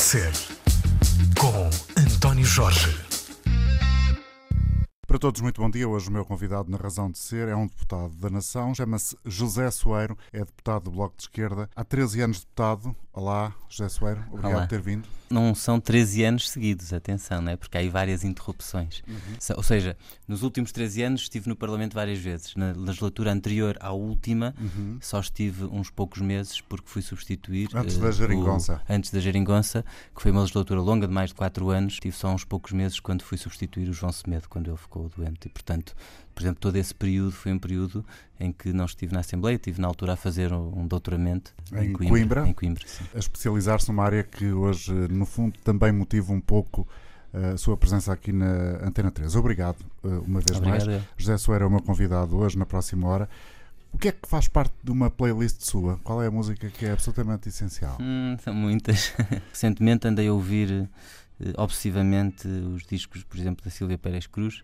Ser, com António Jorge. Todos, muito bom dia. Hoje o meu convidado na Razão de Ser é um deputado da Nação, chama-se José Soeiro, é deputado do Bloco de Esquerda. Há 13 anos deputado. Olá, José Soeiro, obrigado Olá. por ter vindo. Não são 13 anos seguidos, atenção, não é? porque há aí várias interrupções. Se- Ou seja, nos últimos 13 anos estive no Parlamento várias vezes. Na legislatura anterior à última, só estive uns poucos meses porque fui substituir. Antes eh, da geringonça. o- antes da Geringonça, que foi uma legislatura longa de mais de 4 anos. Tive só uns poucos meses quando fui substituir o João Semedo, quando ele ficou doente. E, portanto, por exemplo, todo esse período foi um período em que não estive na Assembleia. Estive na altura a fazer um doutoramento Em Coimbra? Em Coimbra, sim. A especializar-se numa área que hoje, no fundo, também motiva um pouco eh, a sua presença aqui na Antena 3. Obrigado, eh, uma vez mais. Obrigado. eu. José Soeiro é o meu convidado hoje, na próxima hora. O que é que faz parte de uma playlist sua? Qual é a música que é absolutamente essencial? Hum, são muitas. Recentemente andei a ouvir eh, obsessivamente os discos, por exemplo, da Silvia Pérez Cruz,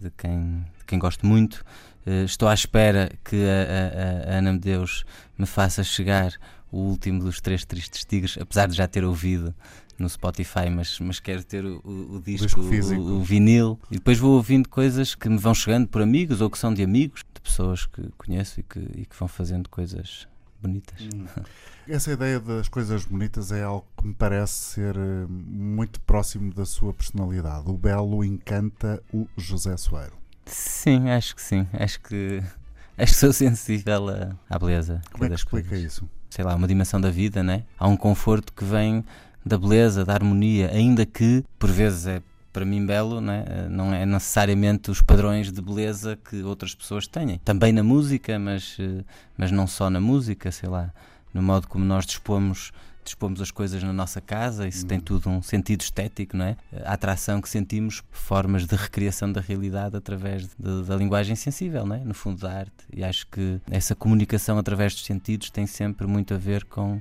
de, quem, de quem gosto muito. Eh, estou à espera que a, a- a Ana Medeus me faça chegar o último dos Três Tristes Tigres, apesar de já ter ouvido no Spotify, mas, mas quero ter o, o- o disco, disco o- o, vinil. E depois vou ouvindo coisas que me vão chegando por amigos ou que são de amigos, de pessoas que conheço e que, e que vão fazendo coisas bonitas. Essa ideia das coisas bonitas é algo que me parece ser eh, muito próximo da sua personalidade. O belo encanta o José Soeiro. Sim, acho que sim. Acho que acho que sou sensível à, à beleza. Como é que das explica coisas. isso? Sei lá, uma dimensão da vida, né? Há um conforto que vem da beleza, da harmonia, ainda que por vezes é para mim belo, né? Eh, não é necessariamente os padrões de beleza que outras pessoas têm. Também na música, mas, eh, mas não só na música, sei lá, no modo como nós dispomos dispomos as coisas na nossa casa, isso tem tudo um sentido estético, não é? A atração que sentimos, formas de recriação da realidade através de- da linguagem sensível, não é? No fundo da arte. E acho que essa comunicação através dos sentidos tem sempre muito a ver com,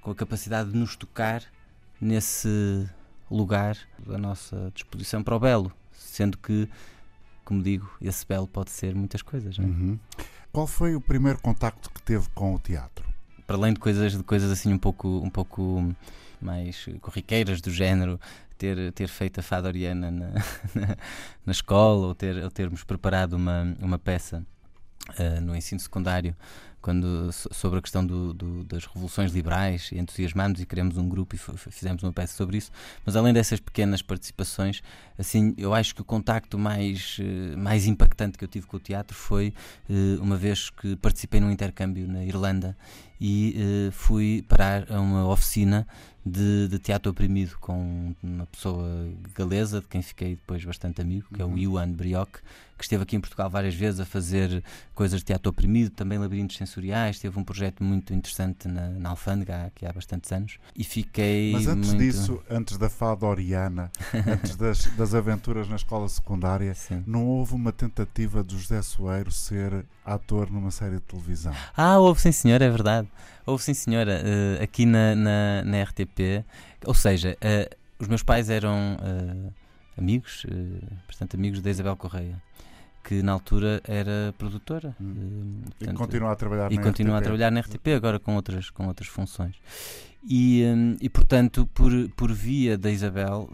com a capacidade de nos tocar nesse lugar da nossa disposição para o belo, sendo que, como digo, esse belo pode ser muitas coisas, é? Uhum. Qual foi o primeiro contacto que teve com o teatro? para além de coisas, de coisas assim um pouco, um pouco mais corriqueiras do género, ter, ter feito a fada oriana na, na, na escola ou, ter, ou termos preparado uma, uma peça eh, no ensino secundário quando, so- sobre a questão do, do- das revoluções liberais entusiasmámos e criamos um grupo e fizemos uma peça sobre isso. Mas além dessas pequenas participações, assim, eu acho que o contacto mais, eh, mais impactante que eu tive com o teatro foi eh, uma vez que participei num intercâmbio na Irlanda e eh, fui parar a uma oficina de, de teatro oprimido com uma pessoa galesa, de quem fiquei depois bastante amigo, que é o Iwan Brioc, que esteve aqui em Portugal várias vezes a fazer coisas de teatro oprimido, também labirintos sensoriais, teve um projeto muito interessante na, na Alfândega, aqui há bastantes anos, e fiquei Mas antes muito... disso, antes da fada oriana, antes das, das aventuras na escola secundária, Sim. não houve uma tentativa do José Soeiro ser ator numa série de televisão? Ah, houve sim senhora, é verdade. Houve sim senhora, eh, aqui na, na, na RTP. Ou seja, eh, os meus pais eram eh, amigos, portanto amigos da Isabel Correia, que na altura era produtora. Hum. eh, E portanto, continua a trabalhar e na continua a RTP. trabalhar na RTP agora com outras, com outras funções. E, hum, e portanto, por, por via da Isabel,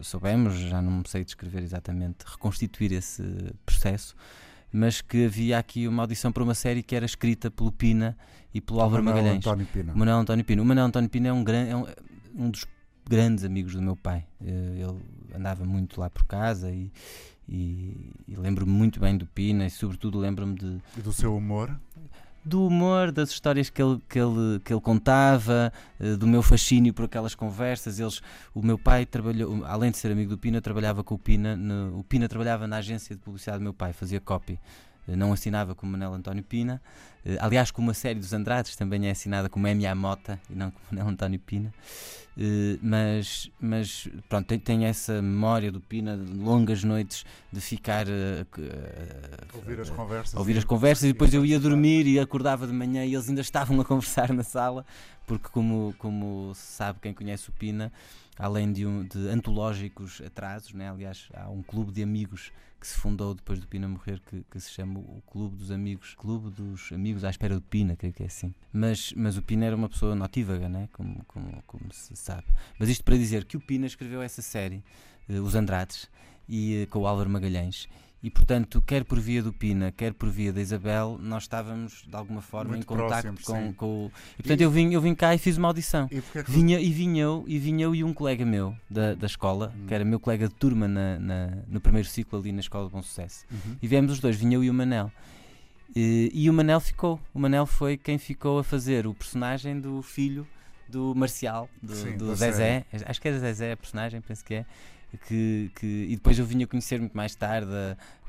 soubemos, já não sei descrever exatamente, reconstituir esse processo, mas que havia aqui uma audição para uma série que era escrita pelo Pina e pelo Álvaro Manuel Magalhães. António Pina. Manuel António Pina. O Manuel António Pina é um, gran, é um, um dos grandes amigos do meu pai. Eh, Ele andava muito lá por casa e, e, e lembro-me muito bem do Pina e, sobretudo, lembro-me de, E do seu humor? Do humor, das histórias que ele, que ele, que ele contava, eh, do meu fascínio por aquelas conversas. Eles, o meu pai trabalhou, além de ser amigo do Pina, trabalhava com o Pina. no- o Pina trabalhava na agência de publicidade do meu pai, fazia copy. Eh, Não assinava como Manel António Pina. Eh, Aliás, como a série dos Andrades também é assinada como M.A. Mota e não como Manel António Pina. Eh, Mas, mas pronto, tem, tem essa memória do Pina de longas noites de ficar eh, Ouvir as conversas. ouvir as conversas e depois eu ia dormir e acordava de manhã e eles ainda estavam a conversar na sala, porque como, como sabe quem conhece o Pina, além de, um, de antológicos atrasos, né? aliás há um clube de amigos que se fundou depois do Pina morrer, que, que, se chama o Clube dos Amigos, Clube dos Amigos à Espera do Pina, creio que é assim. Mas, mas o Pina era uma pessoa notívaga, né? como, como, como se sabe. Mas isto para dizer que o Pina escreveu essa série, uh, Os Andrades, e, uh, com o Álvaro Magalhães, e portanto, quer por via do Pina, quer por via da Isabel, nós estávamos de alguma forma Muito em contacto próximos, com, com o. E portanto, eu, vim, eu vim cá e fiz uma audição. E é que Vinha, e vinha eu, e vinha eu e um colega meu da, da escola, Hum. que era meu colega de turma na, na- no primeiro ciclo ali na Escola de Bom Sucesso. Uhum. E viemos os dois, vinha eu e o Manel. E, e o Manel ficou. O Manel foi quem ficou a fazer o personagem do filho do Marcial, do, Sim, do Zezé. Acho que é Zezé a personagem, penso que é. Que, que, e depois eu vinha conhecer muito mais tarde,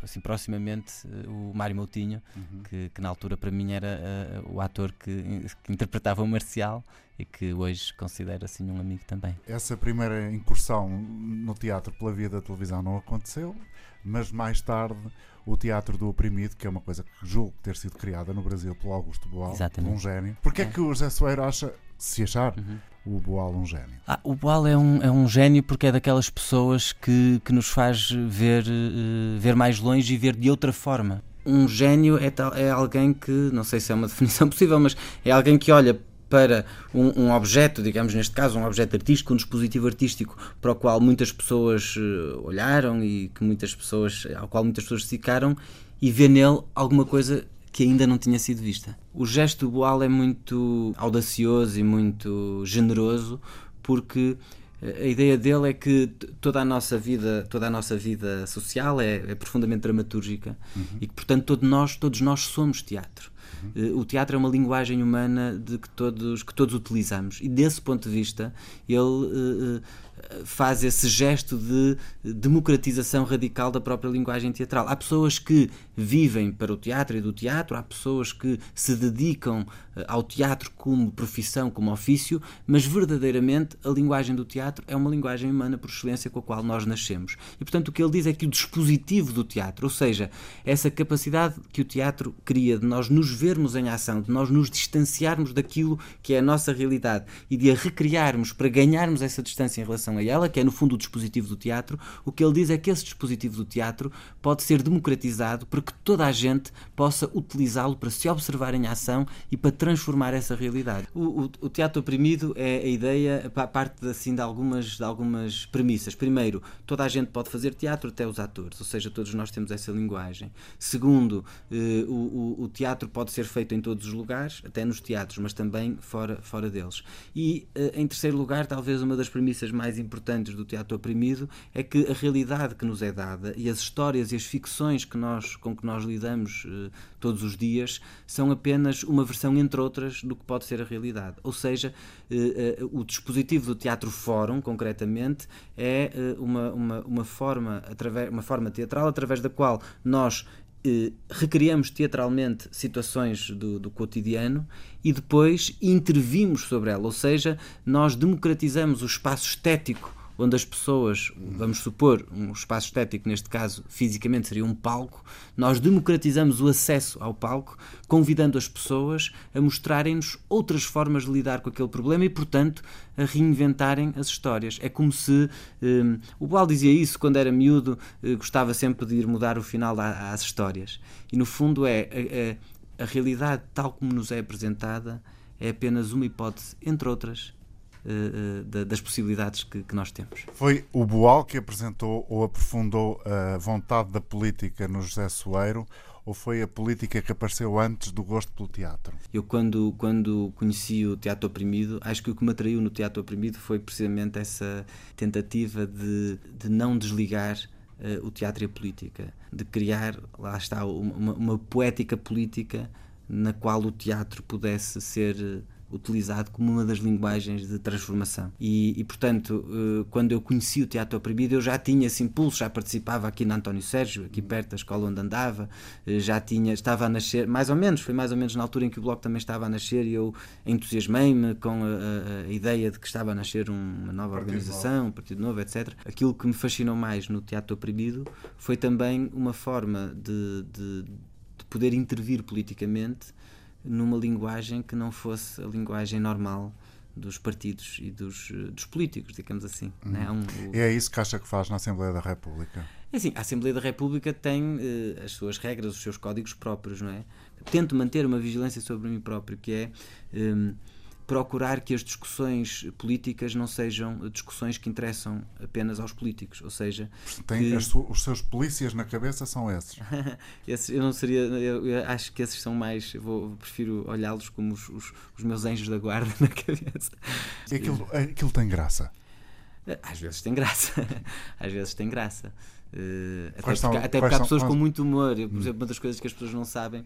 assim, proximamente, eh, o Mário Moutinho, Uhum. que, que na altura para mim era eh, o ator que, que interpretava o Marcial e que hoje considero assim um amigo também. Essa primeira incursão no teatro pela via da televisão não aconteceu, mas mais tarde o Teatro do Oprimido, que é uma coisa que julgo ter sido criada no Brasil pelo Augusto Boal, um gênio. Porquê é É. que o José Soeiro acha, se achar, Uhum. o Boal um gênio? Ah, o Boal é um, é um gênio porque é daquelas pessoas que, que nos faz ver, eh, ver mais longe e ver de outra forma. Um gênio é, tal, é alguém que, não sei se é uma definição possível, mas é alguém que olha para um, um objeto, digamos neste caso, um objeto artístico, um dispositivo artístico para o qual muitas pessoas eh, olharam e que muitas pessoas, ao qual muitas pessoas se ficaram e vê nele alguma coisa que ainda não tinha sido vista. O gesto do Boal é muito audacioso e muito generoso porque a ideia dele é que toda a nossa vida, toda a nossa vida social é, é profundamente dramatúrgica e que portanto todos nós, todos nós somos teatro. Eh, O teatro é uma linguagem humana de que todos que todos utilizamos e desse ponto de vista ele eh, eh, faz esse gesto de democratização radical da própria linguagem teatral. Há pessoas que vivem para o teatro e do teatro, há pessoas que se dedicam eh, ao teatro como profissão, como ofício, mas verdadeiramente a linguagem do teatro é uma linguagem humana por excelência com a qual nós nascemos. E portanto o que ele diz é que o dispositivo do teatro, ou seja, essa capacidade que o teatro cria de nós nos vermos em ação, de nós nos distanciarmos daquilo que é a nossa realidade e de a recriarmos para ganharmos essa distância em relação a ela, que é no fundo o dispositivo do teatro, o que ele diz é que esse dispositivo do teatro pode ser democratizado para que toda a gente possa utilizá-lo para se observar em ação e para transformar essa realidade. O, o- o teatro oprimido é a ideia, pa- parte assim de algumas, de algumas premissas. Primeiro, toda a gente pode fazer teatro, até os atores, ou seja, todos nós temos essa linguagem. Segundo, eh, o- o teatro pode ser feito em todos os lugares, até nos teatros, mas também fora, fora deles. E, eh, em terceiro lugar, talvez uma das premissas mais importantes do teatro oprimido é que a realidade que nos é dada e as histórias e as ficções que nós, com que nós lidamos eh, todos os dias são apenas uma versão, entre outras, do que pode ser a realidade. Ou seja, eh, eh, o dispositivo do teatro fórum, concretamente, é eh, uma, uma, uma, forma, através, uma forma teatral através da qual nós eh, recriamos teatralmente situações do, do cotidiano e depois intervimos sobre ela, ou seja, nós democratizamos o espaço estético onde as pessoas, vamos supor, um espaço estético, neste caso fisicamente seria um palco, nós democratizamos o acesso ao palco, convidando as pessoas a mostrarem-nos outras formas de lidar com aquele problema e, portanto, a reinventarem as histórias. É como se. hum, o Boal dizia isso quando era miúdo, eh, gostava sempre de ir mudar o final às histórias. E, no fundo, é. A, a- a realidade, tal como nos é apresentada, é apenas uma hipótese, entre outras, das possibilidades que, que nós temos. Foi o Boal que apresentou ou aprofundou a vontade da política no José Soeiro ou foi a política que apareceu antes do gosto pelo teatro? Eu, quando, quando conheci o Teatro Oprimido, acho que o que me atraiu no Teatro Oprimido foi precisamente essa tentativa de, de não desligar eh, o teatro e a política, de criar, lá está, uma, uma poética política na qual o teatro pudesse ser eh, utilizado como uma das linguagens de transformação. E, e, portanto, eh, quando eu conheci o Teatro Oprimido, eu já tinha esse impulso, já participava aqui na António Sérgio, aqui perto da escola onde andava, eh, já tinha, estava a nascer, mais ou menos, foi mais ou menos na altura em que o Bloco também estava a nascer e eu entusiasmei-me com a, a- a ideia de que estava a nascer um- uma nova Partido organização, um partido novo, etc. Aquilo que me fascinou mais no Teatro Oprimido foi também uma forma de, de, de poder intervir politicamente numa linguagem que não fosse a linguagem normal dos partidos e dos, eh, dos políticos, digamos assim. né? Há um- o- É isso que acha que faz na Assembleia da República? É assim, a Assembleia da República tem eh, as suas regras, os seus códigos próprios, não é? Tento manter uma vigilância sobre mim próprio, que é eh, procurar que as discussões políticas não sejam discussões que interessam apenas aos políticos, ou seja, que- su- os seus polícias na cabeça são esses. Esses, eu não seria, eu, eu acho que esses são mais, eu vou, prefiro olhá-los como os, os, os meus anjos da guarda na cabeça. E aquilo, aquilo tem graça. Às vezes tem graça, às vezes tem graça. Eh, até porque, são- até porque há pessoas com muito humor. Eu, por exemplo, uma das coisas que as pessoas não sabem,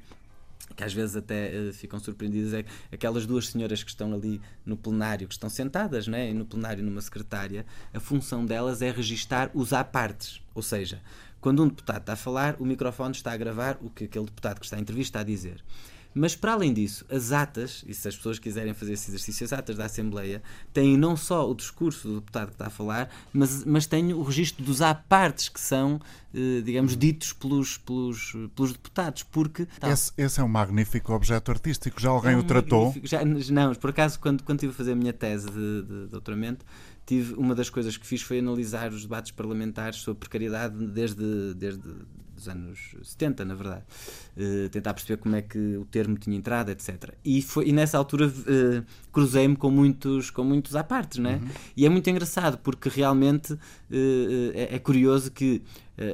que às vezes até eh, ficam surpreendidas, é que aquelas duas senhoras que estão ali no plenário, que estão sentadas né, no plenário numa secretária, a função delas é registar os apartes. Ou seja, quando um deputado está a falar, o microfone está a gravar o que aquele deputado que está em entrevista está a dizer. Mas para além disso, as atas, e se as pessoas quiserem fazer esse exercício, as atas da Assembleia têm não só o discurso do deputado que está a falar, mas, mas têm o registro dos apartes que são, eh, digamos, ditos pelos, pelos, pelos deputados, porque... tá, Esse, esse é um magnífico objeto artístico. Já alguém é o um tratou? magnífico- Já, não, por acaso, quando, quando estive a fazer a minha tese de, de doutoramento, tive, uma das coisas que fiz foi analisar os debates parlamentares sobre precariedade desde, desde os anos 70, na verdade. Eh, tentar perceber como é que o termo tinha entrado, etc. E, foi, e nessa altura eh, cruzei-me com muitos, com muitos à partes, não é? E é muito engraçado, porque realmente eh, é, é curioso que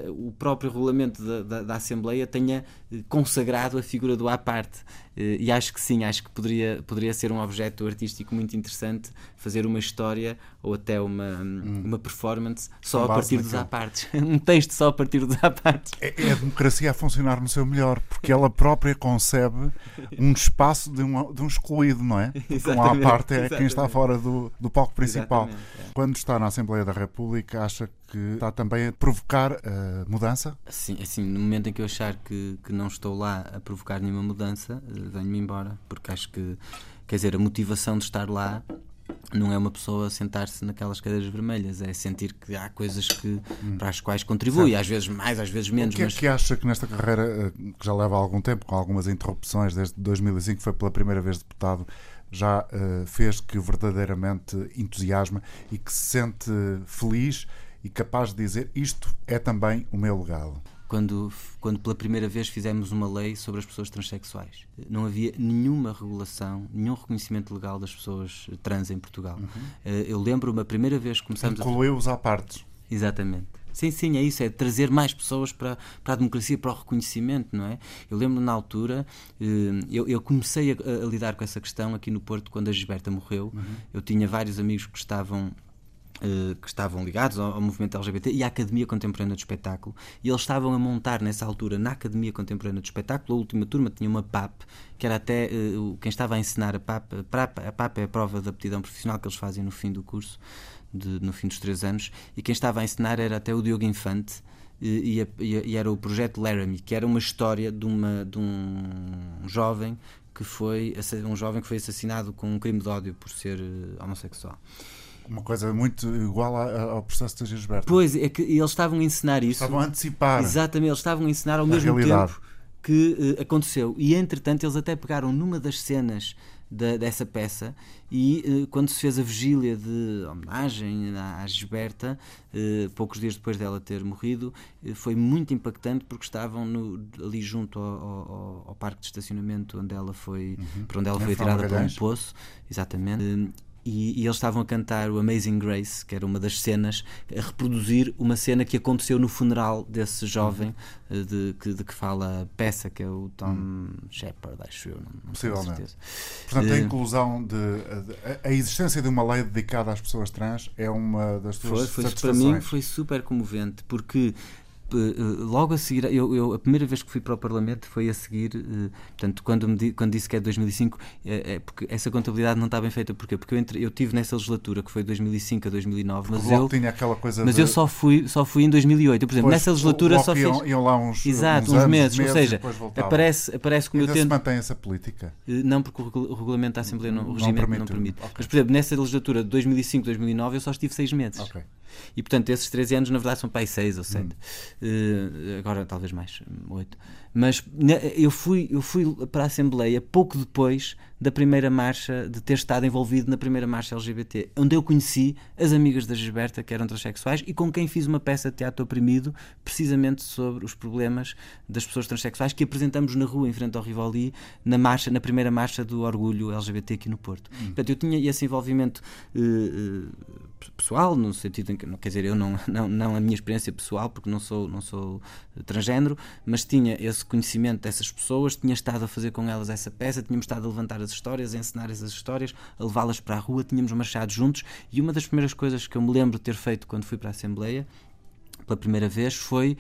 o próprio regulamento da, da, da Assembleia tenha consagrado a figura do à parte. Eh, e acho que sim, acho que poderia, poderia ser um objeto artístico muito interessante fazer uma história ou até uma, uma performance só a partir dos à partes. um texto só a partir dos à partes. É, é a democracia a funcionar no seu melhor, porque ela própria concebe um espaço de um, de um excluído, não é? Um à Exatamente, parte é quem está exatamente. fora do, do palco principal. Exatamente, é. Quando está na Assembleia da República, acha que está também a provocar a mudança? Assim, assim, no momento em que eu achar que, que não estou lá a provocar nenhuma mudança, eh, venho-me embora, porque acho que, quer dizer, a motivação de estar lá não é uma pessoa sentar-se naquelas cadeiras vermelhas, é sentir que há coisas que, para as quais contribui, às vezes mais, às vezes O menos, que é mas que acha que nesta carreira, eh, que já leva algum tempo, com algumas interrupções, desde 2005 foi pela primeira vez deputado, já eh, fez que verdadeiramente entusiasma e que se sente feliz e capaz de dizer isto é também o meu legado? Quando, quando pela primeira vez fizemos uma lei sobre as pessoas transexuais. Não havia nenhuma regulação, nenhum reconhecimento legal das pessoas trans em Portugal. Eh, Eu lembro-me a primeira vez que começamos a Incluiu-os à partes. Exatamente. Sim, sim, é isso, é trazer mais pessoas para, para a democracia, para o reconhecimento, não é? Eu lembro na altura, eh, eu, eu comecei a, a lidar com essa questão aqui no Porto quando a Gisberta morreu. Eu tinha vários amigos que estavam que estavam ligados ao, movimento LGBT e à Academia Contemporânea do Espetáculo. E eles estavam a montar nessa altura na Academia Contemporânea do Espetáculo a última turma tinha uma PAP que era até eh, quem estava a ensinar a PAP a PAP, é a prova de aptidão profissional que eles fazem no fim do curso de- no fim dos três anos e quem estava a ensinar era até o Diogo Infante e, e e era o projeto Laramie que era uma história de, uma, de um jovem que foi um jovem que foi assassinado com um crime de ódio por ser eh, homossexual Uma coisa muito igual ao processo da Gisberta. Pois, é que eles estavam a ensinar isso. Estavam a antecipar. Exatamente, eles estavam a ensinar ao mesmo realidade. tempo que eh, aconteceu. E entretanto, eles até pegaram numa das cenas da- dessa peça e eh, quando se fez a vigília de homenagem à, à Gisberta, eh, poucos dias depois dela ter morrido, eh, foi muito impactante porque estavam no- ali junto ao, ao- ao parque de estacionamento onde ela foi, por onde ela foi atirada por um poço, exatamente. E, e eles estavam a cantar o Amazing Grace, que era uma das cenas, a reproduzir uma cena que aconteceu no funeral desse jovem eh, de, que, de que fala a peça, que é o Tom Shepard, acho eu, não, não Possivelmente. certeza. Portanto, a Eh, inclusão de. A, a existência de uma lei dedicada às pessoas trans é uma das suas Foi, foi, para mim foi super comovente porque logo a seguir eu, eu- a primeira vez que fui para o Parlamento foi a seguir eh, portanto quando me quando disse que é 2005 é, é porque essa contabilidade não está bem feita porquê? porque eu, entre, eu tive nessa legislatura que foi de 2005 a 2009 O mas eu tinha aquela coisa mas de, eu só fui só fui em 2008 eu, por exemplo Pois, nessa legislatura só fiz iam, iam lá uns, exato uns, uns anos, meses, ou seja aparece aparece como eu Ainda se tento mantém essa política. Eh, Não, porque o regula- o regulamento da Assembleia, não, o Não regimento permite. não permite. Ok. Mas, por exemplo, nessa legislatura de 2005-2009 eu só estive seis meses. Ok. E portanto, esses 13 anos, na verdade, são para aí 6 ou 7. Hum. Uh, agora, talvez mais, 8. Mas eu fui, eu fui para a Assembleia pouco depois da primeira marcha, de ter estado envolvido na primeira marcha LGBT, onde eu conheci as amigas da Gisberta, que eram transexuais, e com quem fiz uma peça de teatro oprimido, precisamente sobre os problemas das pessoas transexuais, que apresentamos na rua, em frente ao Rivoli, na marcha, na primeira marcha do orgulho LGBT aqui no Porto. Hum. Portanto, eu tinha esse envolvimento uh, uh, pessoal, no sentido em que, quer dizer, eu não, não, não a minha experiência pessoal, porque não sou, não sou transgênero, mas tinha esse conhecimento dessas pessoas, tinha estado a fazer com elas essa peça, tínhamos estado a levantar as histórias, a ensinar essas histórias, a levá-las para a rua, tínhamos marchado juntos e uma das primeiras coisas que eu me lembro de ter feito quando fui para a Assembleia pela primeira vez foi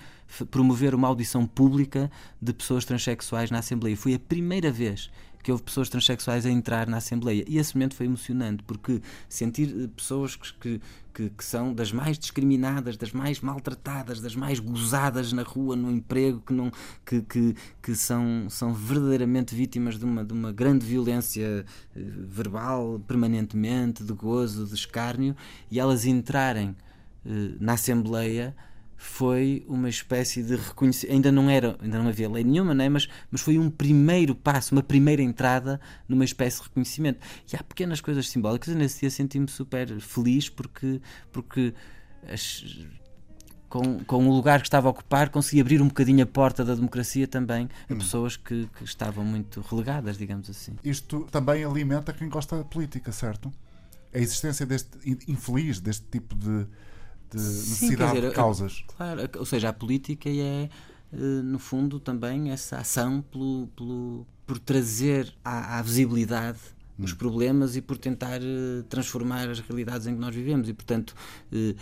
promover uma audição pública de pessoas transexuais na Assembleia. Foi a primeira vez que houve pessoas transexuais a entrar na Assembleia. E esse momento foi emocionante, porque sentir eh, pessoas que, que, que, são das mais discriminadas, das mais maltratadas, das mais gozadas na rua, no emprego, que, não, que, que, que são, são verdadeiramente vítimas de uma, de uma grande violência eh, verbal, permanentemente, de gozo, de escárnio, e elas entrarem eh, na Assembleia foi uma espécie de reconhecimento. Ainda não era, ainda não havia lei nenhuma, né? mas, mas foi um primeiro passo, uma primeira entrada numa espécie de reconhecimento. E há pequenas coisas simbólicas. Eu nesse dia senti-me super feliz porque, porque as, com, com o lugar que estava a ocupar, consegui abrir um bocadinho a porta da democracia também a hum. pessoas que, que estavam muito relegadas, digamos assim. Isto também alimenta quem gosta da política, certo? A existência deste infeliz, deste tipo de de necessidade Sim, dizer, de causas. Claro, ou seja, a política é, eh, no fundo, também essa ação pelo, pelo por trazer à, à visibilidade hum. os problemas e por tentar eh, transformar as realidades em que nós vivemos. E, portanto, eh,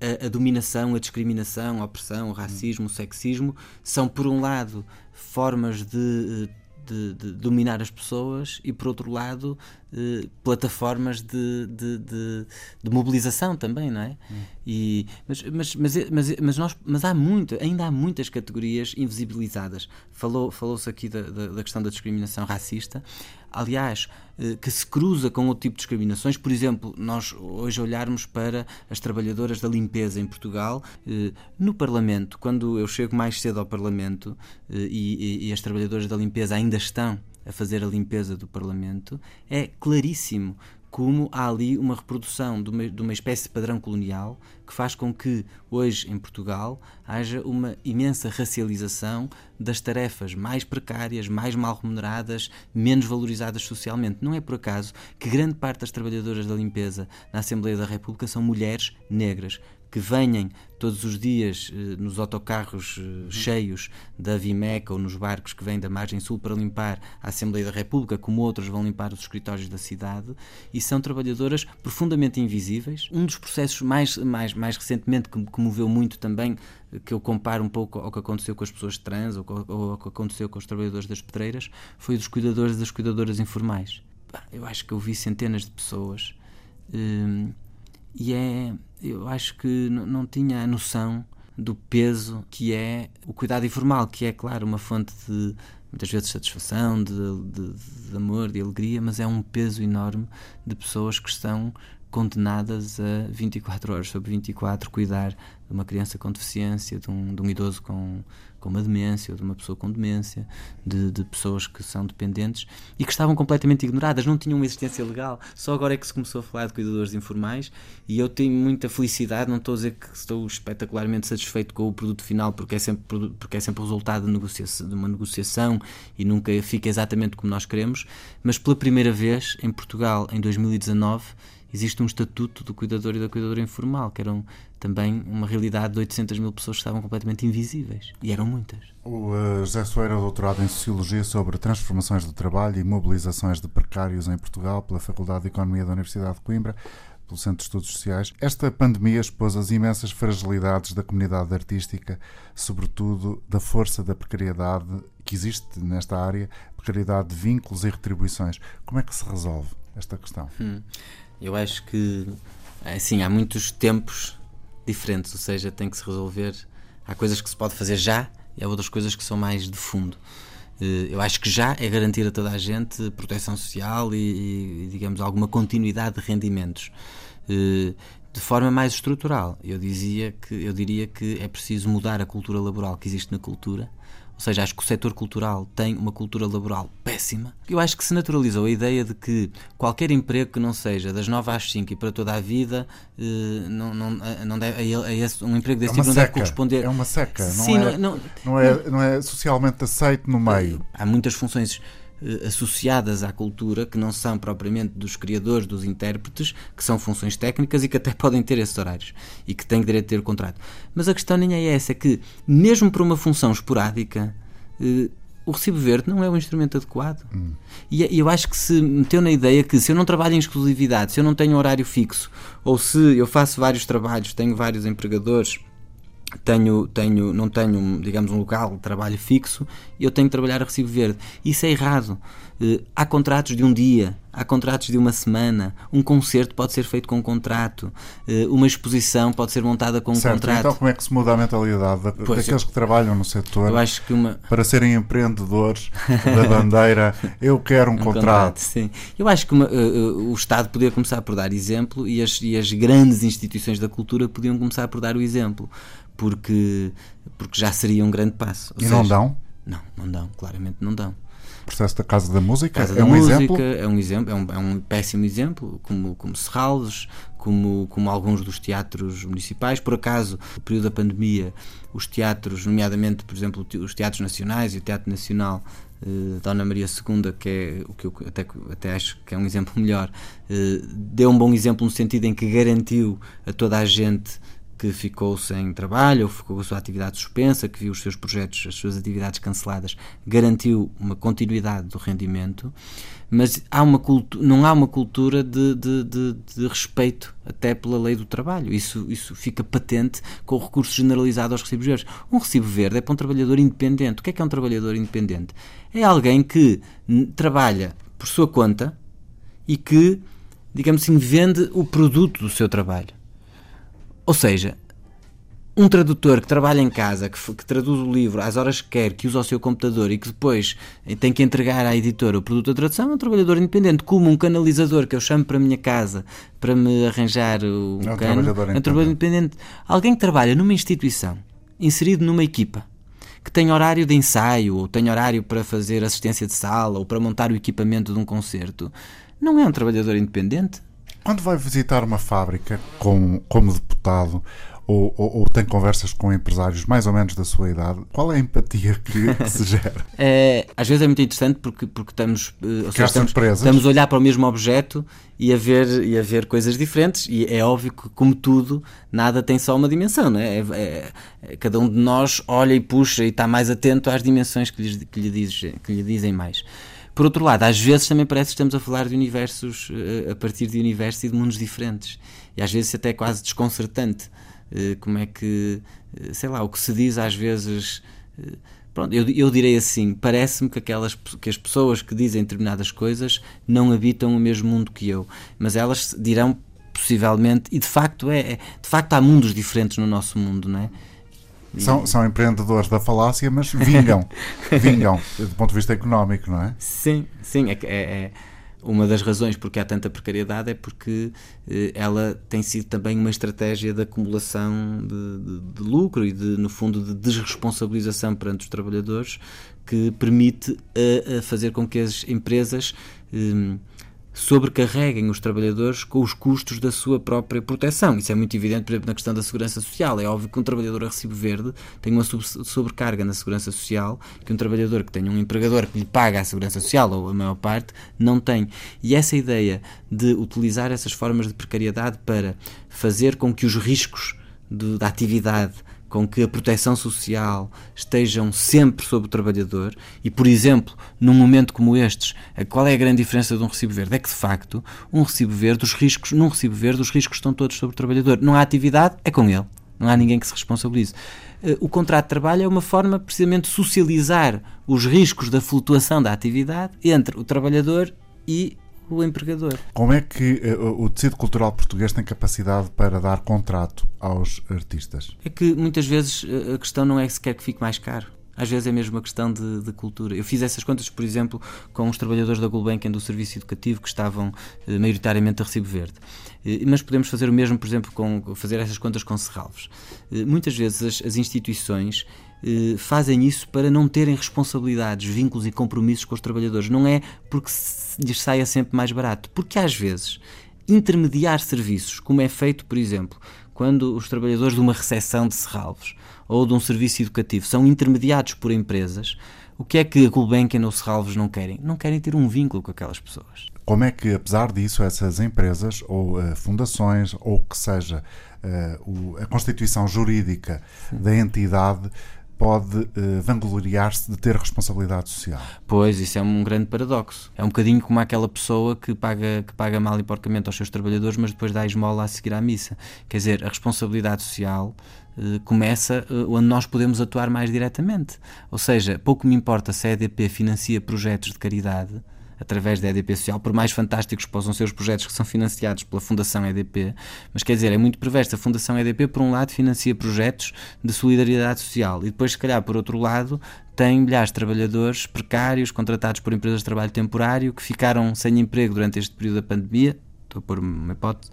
a, a, dominação, a discriminação, a opressão, o racismo, o sexismo são, por um lado, formas de de, de, dominar as pessoas e, por outro lado, eh, plataformas de, de, mobilização também, não é? Hum. E, mas, mas, mas, mas, mas, nós, mas há muito, ainda há muitas categorias invisibilizadas. Falou, falou-se aqui da, da, da questão da discriminação racista aliás, que se cruza com outro tipo de discriminações. Por exemplo, nós hoje olharmos para as trabalhadoras da limpeza em Portugal, eh, no Parlamento, quando eu chego mais cedo ao Parlamento eh, e, e as trabalhadoras da limpeza ainda estão a fazer a limpeza do Parlamento, é claríssimo como há ali uma reprodução de uma, de uma, espécie de padrão colonial que faz com que hoje em Portugal haja uma imensa racialização das tarefas mais precárias, mais mal remuneradas, menos valorizadas socialmente. Não é por acaso que grande parte das trabalhadoras da limpeza na Assembleia da República são mulheres negras que venham todos os dias eh, nos autocarros eh, cheios da Vimeca ou nos barcos que vêm da margem sul para limpar a Assembleia da República, como outros vão limpar os escritórios da cidade, e são trabalhadoras profundamente invisíveis. Um dos processos mais, mais, mais recentemente que, que moveu muito também, eh, que eu comparo um pouco ao que aconteceu com as pessoas trans ou, ou ao que aconteceu com os trabalhadores das pedreiras, foi dos cuidadores e das cuidadoras informais. Eu acho que eu vi centenas de pessoas. Hum, e é, eu acho que não tinha a noção do peso que é o cuidado informal, que é, claro, uma fonte de muitas vezes satisfação, de, de, de amor, de alegria, mas é um peso enorme de pessoas que estão condenadas a 24 horas. Sobre 24 cuidar de uma criança com deficiência, de um, de um idoso com, com uma demência, ou de uma pessoa com demência, de, de, pessoas que são dependentes e que estavam completamente ignoradas, não tinham uma existência legal. Só agora é que se começou a falar de cuidadores informais e eu tenho muita felicidade, não estou a dizer que estou espetacularmente satisfeito com o produto final, porque é sempre, porque é sempre resultado de, de uma negociação e nunca fica exatamente como nós queremos, mas pela primeira vez em Portugal, em 2019, existe um estatuto do cuidador e da cuidadora informal, que eram também uma realidade de 800 mil pessoas que estavam completamente invisíveis. E eram muitas. O uh, José Soeira, doutorado em Sociologia sobre transformações do trabalho e mobilizações de precários em Portugal pela Faculdade de Economia da Universidade de Coimbra, pelo Centro de Estudos Sociais. Esta pandemia expôs as imensas fragilidades da comunidade artística, sobretudo da força da precariedade que existe nesta área, precariedade de vínculos e retribuições. Como é que se resolve esta questão? Hum. Eu acho que assim, há muitos tempos diferentes, ou seja, tem que se resolver. Há coisas que se pode fazer já e há outras coisas que são mais de fundo. Eh, eu acho que já é garantir a toda a gente proteção social e, e digamos, alguma continuidade de rendimentos. Eh, de forma mais estrutural. Eu dizia que eu diria que é preciso mudar a cultura laboral que existe na cultura. Ou seja, acho que o setor cultural tem uma cultura laboral péssima. Eu acho que se naturalizou a ideia de que qualquer emprego que não seja das 9 às 5 e para toda a vida, eh, não, não, eh, não deve, a esse, um emprego desse é tipo não seca. deve corresponder. É uma seca, não, Sim, é, não, não, é, não é socialmente aceito no meio. Há muitas funções associadas à cultura que não são propriamente dos criadores, dos intérpretes, que são funções técnicas e que até podem ter esses horários e que têm direito a ter o contrato. Mas a questão nem é essa, é que mesmo para uma função esporádica, eh, o recibo verde não é o instrumento adequado. Hum. E eu acho que se meteu na ideia que se eu não trabalho em exclusividade, se eu não tenho horário fixo, ou se eu faço vários trabalhos, tenho vários empregadores tenho, tenho, não tenho, digamos, um local de trabalho fixo, eu tenho que trabalhar a recibo verde. Isso é errado. Uh, há contratos de um dia, há contratos de uma semana, um concerto pode ser feito com um contrato, uh, uma exposição pode ser montada com um certo, contrato. Então, como é que se muda a mentalidade da, pois daqueles que trabalham no setor uma... para serem empreendedores da bandeira? Eu quero um, um contrato. contrato. Sim. Eu acho que uma, uh, o Estado podia começar por dar exemplo e as, e as grandes instituições da cultura podiam começar por dar o exemplo porque, porque já seria um grande passo. Ou e seja, não dão? Não, não dão, claramente não dão. O processo da Casa da Música Casa é da um música exemplo? É um exemplo, é um, é um péssimo exemplo, como, como Serralves, como, como alguns dos teatros municipais. Por acaso, no período da pandemia, os teatros, nomeadamente, por exemplo, os teatros nacionais e o Teatro Nacional eh, Dona Maria II, que é o que eu até, até acho que é um exemplo melhor, eh, deu um bom exemplo no sentido em que garantiu a toda a gente que ficou sem trabalho ou ficou com a sua atividade suspensa, que viu os seus projetos, as suas atividades canceladas, garantiu uma continuidade do rendimento, mas há uma não há uma cultura de, de, de, de, respeito até pela lei do trabalho. Isso, isso fica patente com o recurso generalizado aos recibos verdes. Um recibo verde é para um trabalhador independente. O que é que é um trabalhador independente? É alguém que trabalha por sua conta e que, digamos assim, vende o produto do seu trabalho. Ou seja, um tradutor que trabalha em casa, que, que, traduz o livro às horas que quer, que usa o seu computador e que depois tem que entregar à editora o produto da tradução, é um trabalhador independente. Como um canalizador que eu chamo para a minha casa para me arranjar o é um cano, é um trabalhador independente. Alguém que trabalha numa instituição, inserido numa equipa, que tem horário de ensaio, ou tem horário para fazer assistência de sala, ou para montar o equipamento de um concerto, não é um trabalhador independente? Quando vai visitar uma fábrica com, como deputado ou, ou, ou, tem conversas com empresários mais ou menos da sua idade, qual é a empatia que, que se gera? É, às vezes é muito interessante porque, porque estamos, eh, ou seja, estamos, estamos, a olhar para o mesmo objeto e a, ver, e a ver coisas diferentes e é óbvio que, como tudo, nada tem só uma dimensão. Não é? É, é, é cada um de nós olha e puxa e está mais atento às dimensões que, que, lhe, diz, que lhe dizem mais. Por outro lado, às vezes também parece que estamos a falar de universos uh, a partir de universos e de mundos diferentes. E às vezes até é quase desconcertante. Uh, como é que, uh, sei lá, o que se diz às vezes. Pronto, eu, eu direi assim: parece-me que, aquelas, que as pessoas que dizem determinadas coisas não habitam o mesmo mundo que eu, mas elas dirão possivelmente, e de facto é, é de facto há mundos diferentes no nosso mundo, não é? São, são empreendedores da falácia, mas vingam. vingam, do ponto de vista económico, não é? Sim, sim. É, é, é uma das razões porque há tanta precariedade é porque eh, ela tem sido também uma estratégia de acumulação de, de, de, lucro e, de, no fundo, de desresponsabilização perante os trabalhadores que permite a, a fazer com que as empresas. Eh, sobrecarreguem os trabalhadores com os custos da sua própria proteção. Isso é muito evidente, por exemplo, na questão da segurança social. É óbvio que um trabalhador a recibo verde tem uma sobrecarga na segurança social que um trabalhador que tem um empregador que lhe paga a segurança social, ou a maior parte, não tem. E essa ideia de utilizar essas formas de precariedade para fazer com que os riscos da atividade com que a proteção social estejam sempre sobre o trabalhador e, por exemplo, num momento como estes, qual é a grande diferença de um recibo verde? É que, de facto, um recibo verde, os riscos, num recibo verde, os riscos estão todos sobre o trabalhador. Não há atividade, é com ele. Não há ninguém que se responsabilize. Eh, o contrato de trabalho é uma forma, precisamente, de socializar os riscos da flutuação da atividade entre o trabalhador e o empregador. Como é que uh, o tecido cultural português tem capacidade para dar contrato aos artistas? É que muitas vezes eh, a questão não é sequer que fique mais caro. às vezes é mesmo uma questão de, de cultura. Eu fiz essas contas, por exemplo, com os trabalhadores da Gulbenkian do serviço educativo que estavam eh, maioritariamente a recibo verde. Eh, mas podemos fazer o mesmo, por exemplo, com fazer essas contas com serralvos. Eh, muitas vezes as, as instituições eh, fazem isso para não terem responsabilidades, vínculos e compromissos com os trabalhadores. Não é porque lhes saia sempre mais barato, porque às vezes intermediar serviços, como é feito, por exemplo, quando os trabalhadores de uma recepção de serralvos ou de um serviço educativo são intermediados por empresas, o que é que a Gulbenkian ou Serralvos não querem? Não querem ter um vínculo com aquelas pessoas. Como é que, apesar disso, essas empresas ou uh, fundações, ou que seja uh, o, a constituição jurídica Sim. da entidade, pode uh, vangloriar-se de ter responsabilidade social. Pois, isso é um grande paradoxo. É um bocadinho como aquela pessoa que paga, que paga mal e porcamente aos seus trabalhadores, mas depois dá esmola a seguir à missa. Quer dizer, a responsabilidade social uh, começa uh, onde nós podemos atuar mais diretamente. Ou seja, pouco me importa se a EDP financia projetos de caridade através da EDP Social, por mais fantásticos que possam ser os projetos que são financiados pela Fundação EDP, mas quer dizer, é muito perverso. A Fundação EDP, por um lado, financia projetos de solidariedade social e depois, se calhar, por outro lado, tem milhares de trabalhadores precários, contratados por empresas de trabalho temporário, que ficaram sem emprego durante este período da pandemia. Estou a pôr uma hipótese,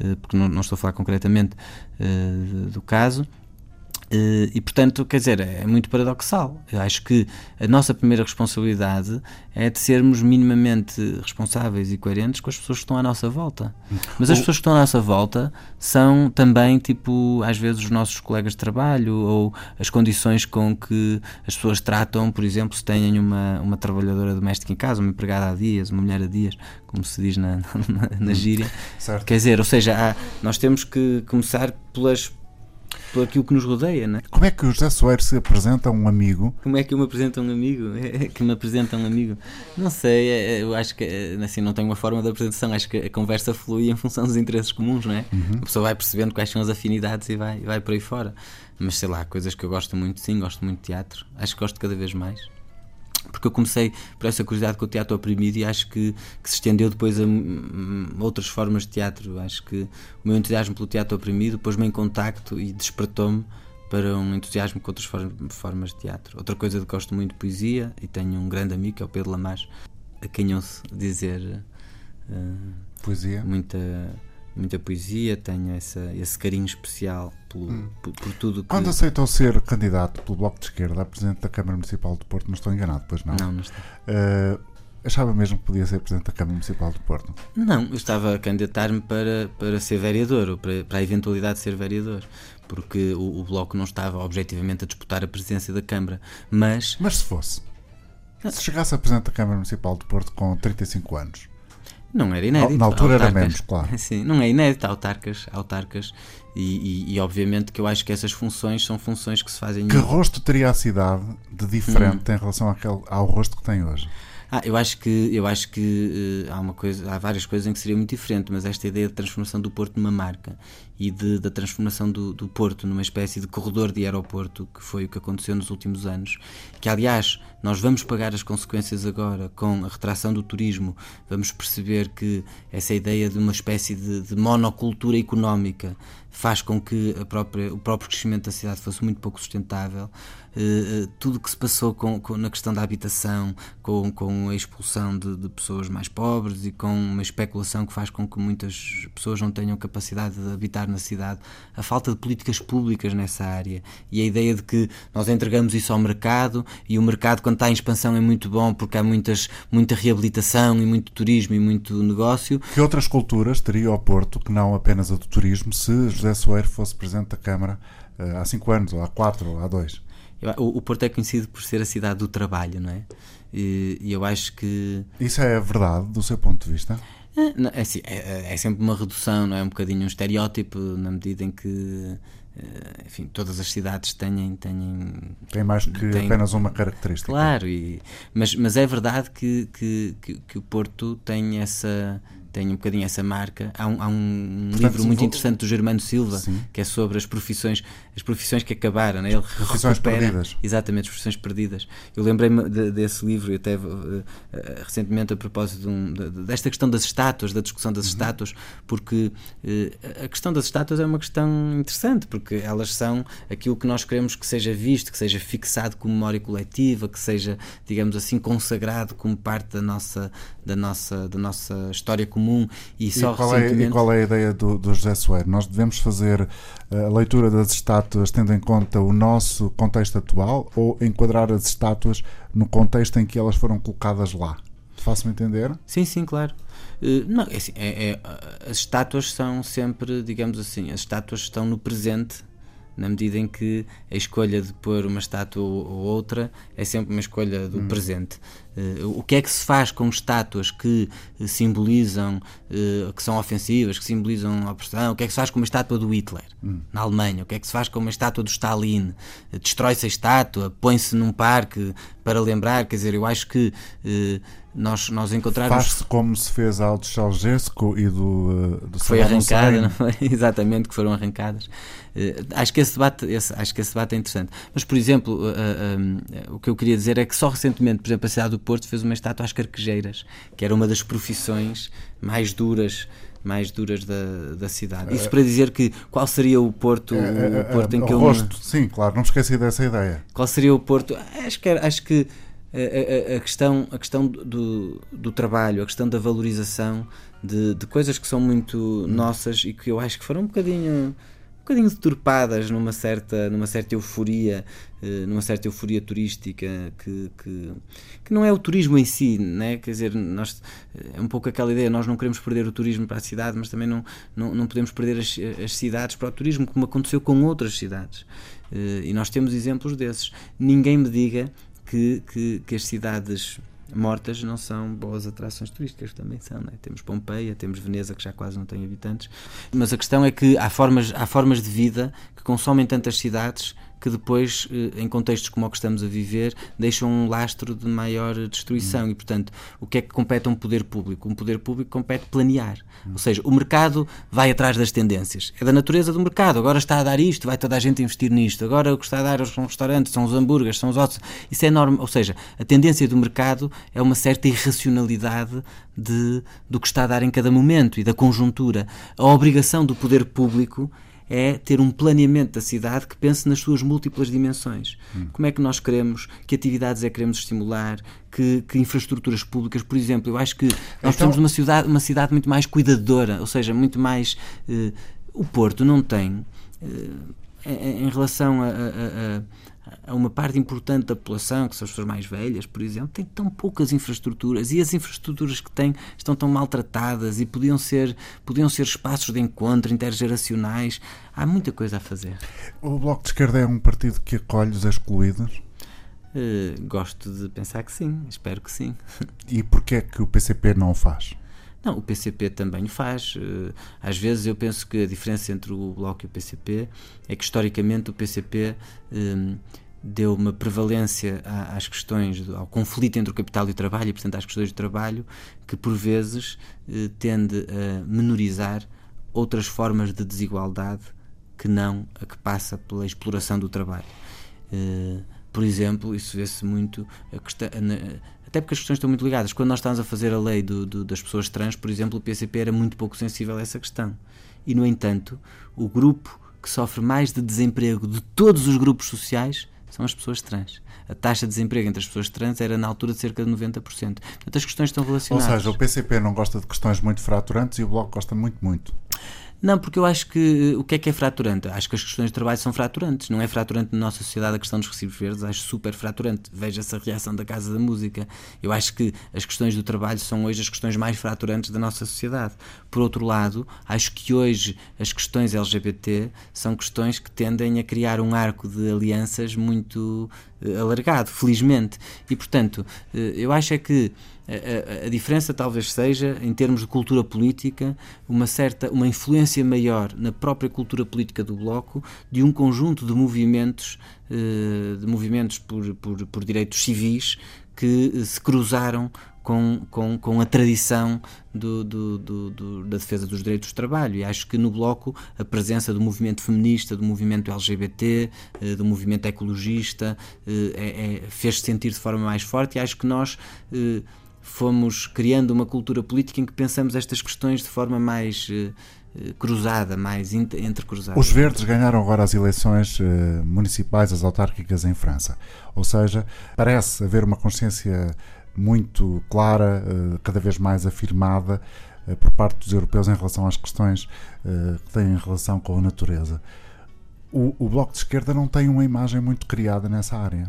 eh, porque não, estou a falar concretamente eh, do caso e, portanto, quer dizer, é muito paradoxal. Eu acho que a nossa primeira responsabilidade é de sermos minimamente responsáveis e coerentes com as pessoas que estão à nossa volta. Mas as pessoas que estão à nossa volta são também, tipo, às vezes os nossos colegas de trabalho ou as condições com que as pessoas tratam, por exemplo, se têm uma, uma trabalhadora doméstica em casa, uma empregada há dias, uma mulher há dias, como se diz na, na, na gíria. Certo. Quer dizer, ou seja, há, nós temos que começar pelas por aquilo que nos rodeia, né? Como é que o José Soares se apresenta a um amigo? Como é que eu me apresento a um amigo? É que me apresenta a um amigo? Não sei, é, é, eu acho que assim, não tenho uma forma de apresentação, acho que a conversa flui em função dos interesses comuns, não é? Uhum. A pessoa vai percebendo quais são as afinidades e vai, vai por aí fora. Mas sei lá, coisas que eu gosto muito, sim, gosto muito de teatro, acho que gosto cada vez mais porque eu comecei por essa curiosidade com o teatro oprimido e acho que, que se estendeu depois a outras formas de teatro. Acho que o meu entusiasmo pelo teatro oprimido pôs-me em contacto e despertou-me para um entusiasmo com outras formas de teatro. Outra coisa que gosto muito de poesia e tenho um grande amigo que é o Pedro Lamas, a quem ouço dizer uh, poesia. Muita muita poesia, tenho essa, esse carinho especial pelo, hum. por, por, tudo que... Quando aceitou ser candidato pelo Bloco de Esquerda a Presidente da Câmara Municipal do Porto, não estou enganado, pois não? Não, não estou. Uh, achava mesmo que podia ser Presidente da Câmara Municipal do Porto? Não, eu estava a candidatar-me para, para ser vereador, ou para, para a eventualidade de ser vereador porque o, o, Bloco não estava objetivamente a disputar a presidência da Câmara, mas... Mas se fosse? Se chegasse a Presidente da Câmara Municipal do Porto com 35 anos, não era inédito. Na altura autarcas, era menos, claro. Sim, não é inédito, autarcas, autarcas e, e, e, obviamente que eu acho que essas funções são funções que se fazem... Que rosto teria a cidade de diferente hum. em relação àquele, ao rosto que tem hoje? Ah, eu acho que, eu acho que uh, há, uma coisa, há várias coisas em que seria muito diferente, mas esta ideia de transformação do Porto numa marca e de, da transformação do, do Porto numa espécie de corredor de aeroporto, que foi o que aconteceu nos últimos anos, que aliás nós vamos pagar as consequências agora com a retração do turismo, vamos perceber que essa ideia de uma espécie de, de monocultura económica faz com que própria, o próprio crescimento da cidade fosse muito pouco sustentável. Uh, tudo o que se passou com, com, na questão da habitação, com, com a expulsão de, de, pessoas mais pobres e com uma especulação que faz com que muitas pessoas não tenham capacidade de habitar na cidade, a falta de políticas públicas nessa área e a ideia de que nós entregamos isso ao mercado e o mercado, quando está em expansão, é muito bom porque há muitas, muita reabilitação e muito turismo e muito negócio. Que outras culturas teria o Porto que não apenas a do turismo se José Soeiro fosse presidente da Câmara uh, há cinco anos, ou há quatro, ou há dois? O, o Porto é conhecido por ser a cidade do trabalho, não é? E, eu acho que. Isso é verdade, do seu ponto de vista? É, é, assim, é, é, sempre uma redução, não é? Um bocadinho um estereótipo, na medida em que. Eh, enfim, todas as cidades têm. têm tem mais que têm, apenas uma característica. Claro, e, mas, mas é verdade que, que, que, que o Porto tem essa tem um bocadinho essa marca. Há um, há um Portanto, livro muito interessante do Germano Silva, Sim. que é sobre as profissões, as profissões que acabaram, né? ele profissões recupera, perdidas. Exatamente, as profissões perdidas. Eu lembrei-me de, desse livro, e até uh, recentemente a propósito de um, de, desta questão das estátuas, da discussão das uhum. estátuas, porque uh, a questão das estátuas é uma questão interessante, porque elas são aquilo que nós queremos que seja visto, que seja fixado como memória coletiva, que seja, digamos assim, consagrado como parte da nossa, da nossa, da nossa história comum. E, só e qual, recentemente... é, e qual é a ideia do, do José Soeiro? Nós devemos fazer a leitura das estátuas tendo em conta o nosso contexto atual ou enquadrar as estátuas no contexto em que elas foram colocadas lá? Faço-me entender? Sim, sim, claro. Uh, não, é assim, é, é, as estátuas são sempre, digamos assim, as estátuas estão no presente na medida em que a escolha de pôr uma estátua ou outra é sempre uma escolha do hum. presente. Uh, o que é que se faz com estátuas que simbolizam, uh, que são ofensivas, que simbolizam a opressão? O que é que se faz com uma estátua do Hitler hum. na Alemanha? O que é que se faz com uma estátua do Stalin? Uh, Destrói-se a estátua, põe-se num parque para lembrar, quer dizer, eu acho que nós, nós encontrarmos. Faz-se como se fez ao de Ceausescu e do, do Foi arrancada, não foi? Exatamente, que foram arrancadas. Uh, acho, que esse debate, esse, acho que esse debate é interessante. Mas, por exemplo, uh, uh, o que eu queria dizer é que só recentemente, por exemplo, a cidade do Porto fez uma estátua às carquejeiras, que era uma das profissões mais duras mais duras da, da cidade. Isso para dizer que qual seria o Porto, o Porto em que eu rosto, sim, claro, não esqueci dessa ideia. Qual seria o Porto? Acho que acho que a, a, a, questão, a questão do, do trabalho, a questão da valorização de, de coisas que são muito nossas e que eu acho que foram um bocadinho um bocadinho deturpadas numa certa numa certa euforia eh, numa certa euforia turística que, que, que, não é o turismo em si né? Quer dizer nós é um pouco aquela ideia nós não queremos perder o turismo para a cidade mas também não não, não podemos perder as, as cidades para o turismo como aconteceu com outras cidades. Eh, e nós temos exemplos desses. Ninguém me diga que, que, que as cidades mortas não são boas atrações turísticas, também são. Né? Temos Pompeia, temos Veneza, que já quase não tem habitantes. Mas a questão é que há formas, há formas de vida que consomem tantas cidades que depois, eh, em contextos como o que estamos a viver, deixam um lastro de maior destruição. Hum. E, portanto, o que é que compete a um poder público? Um poder público compete planear. Hum. Ou seja, o mercado vai atrás das tendências. É da natureza do mercado. Agora está a dar isto, vai toda a gente investir nisto. Agora o que está a dar são os restaurantes, são os hambúrgueres, são os outros. Isso é enorme. Ou seja, a tendência do mercado é uma certa irracionalidade de, do que está a dar em cada momento e da conjuntura. A obrigação do poder público é ter um planeamento da cidade que pense nas suas múltiplas dimensões. Hum. Como é que nós queremos, que atividades é que queremos estimular, que, que infraestruturas públicas, por exemplo, eu acho que nós então... uma cidade, uma cidade muito mais cuidadora, ou seja, muito mais. Eh, o Porto não tem, eh, em relação a, a, a a uma parte importante da população, que são as pessoas mais velhas, por exemplo, tem tão poucas infraestruturas e as infraestruturas que têm estão tão maltratadas e podiam ser, podiam ser espaços de encontro intergeracionais. Há muita coisa a fazer. O Bloco de Esquerda é um partido que acolhe os excluídos? Uh, gosto de pensar que sim, espero que sim. E porquê é que o PCP não o faz? Não, o PCP também o faz. Eh, às vezes eu penso que a diferença entre o Bloco e o PCP é que historicamente o PCP um, deu uma prevalência às questões, ao conflito entre o capital e o trabalho e, portanto, às questões do trabalho, que por vezes eh, tende a menorizar outras formas de desigualdade que não a que passa pela exploração do trabalho. Eh, por exemplo, isso vê-se muito a questão, até porque as questões estão muito ligadas. Quando nós estávamos a fazer a lei do, do, das pessoas trans, por exemplo, o PCP era muito pouco sensível a essa questão. E, no entanto, o grupo que sofre mais de desemprego de todos os grupos sociais são as pessoas trans. A taxa de desemprego entre as pessoas trans era na altura de cerca de 90%. Portanto, as questões estão relacionadas. Ou seja, o PCP não gosta de questões muito fraturantes e o Bloco gosta muito, muito. Não, porque eu acho que o que é que é fraturante? Acho que as questões de trabalho são fraturantes. Não é fraturante na nossa sociedade a questão dos recibos verdes, acho super fraturante. Veja essa reação da Casa da Música. Eu acho que as questões do trabalho são hoje as questões mais fraturantes da nossa sociedade. Por outro lado, acho que hoje as questões LGBT são questões que tendem a criar um arco de alianças muito eh, alargado, felizmente. E, portanto, eh, eu acho é que a, a, diferença talvez seja, em termos de cultura política, uma certa uma influência maior na própria cultura política do Bloco de um conjunto de movimentos, eh, de movimentos por, por, por direitos civis que se cruzaram com, com, com a tradição do, do, do, da defesa dos direitos do trabalho. E acho que no Bloco a presença do movimento feminista, do movimento LGBT, eh, do movimento ecologista, eh, é, é, fez-se sentir de forma mais forte e acho que nós eh, fomos criando uma cultura política em que pensamos estas questões de forma mais cruzada, mais entrecruzada. Os verdes ganharam agora as eleições municipais, as autárquicas em França. Ou seja, parece haver uma consciência muito clara, eh, cada vez mais afirmada eh, por parte dos europeus em relação às questões eh, que têm relação com a natureza. O, o, Bloco de Esquerda não tem uma imagem muito criada nessa área.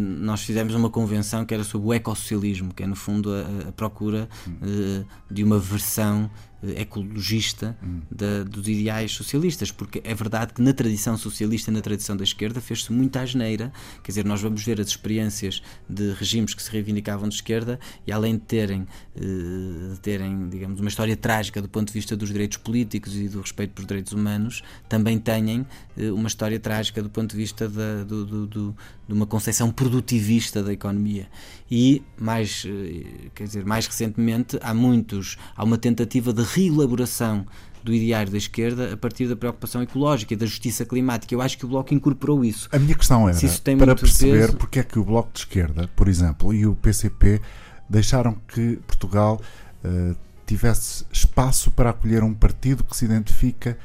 nós fizemos uma convenção que era sobre o ecossocialismo, que é no fundo a, a procura hum. de uma versão ecologista hum. da, dos ideais socialistas, porque é verdade que na tradição socialista, na tradição da esquerda, fez-se muita asneira. Quer dizer, nós vamos ver as experiências de regimes que se reivindicavam de esquerda e além de terem, eh, de terem digamos, uma história trágica do ponto de vista dos direitos políticos e do respeito pelos direitos humanos, também têm eh, uma história trágica do ponto de vista da, do, do, do, de uma concepção produtivista da economia. E mais, eh, quer dizer, mais recentemente há muitos, há uma tentativa de reelaboração do ideário da esquerda a partir da preocupação ecológica e da justiça climática. Eu acho que o Bloco incorporou isso. A minha questão era para perceber peso... porque é que o Bloco de Esquerda, por exemplo, e o PCP deixaram que Portugal uh, tivesse espaço para acolher um partido que se identifica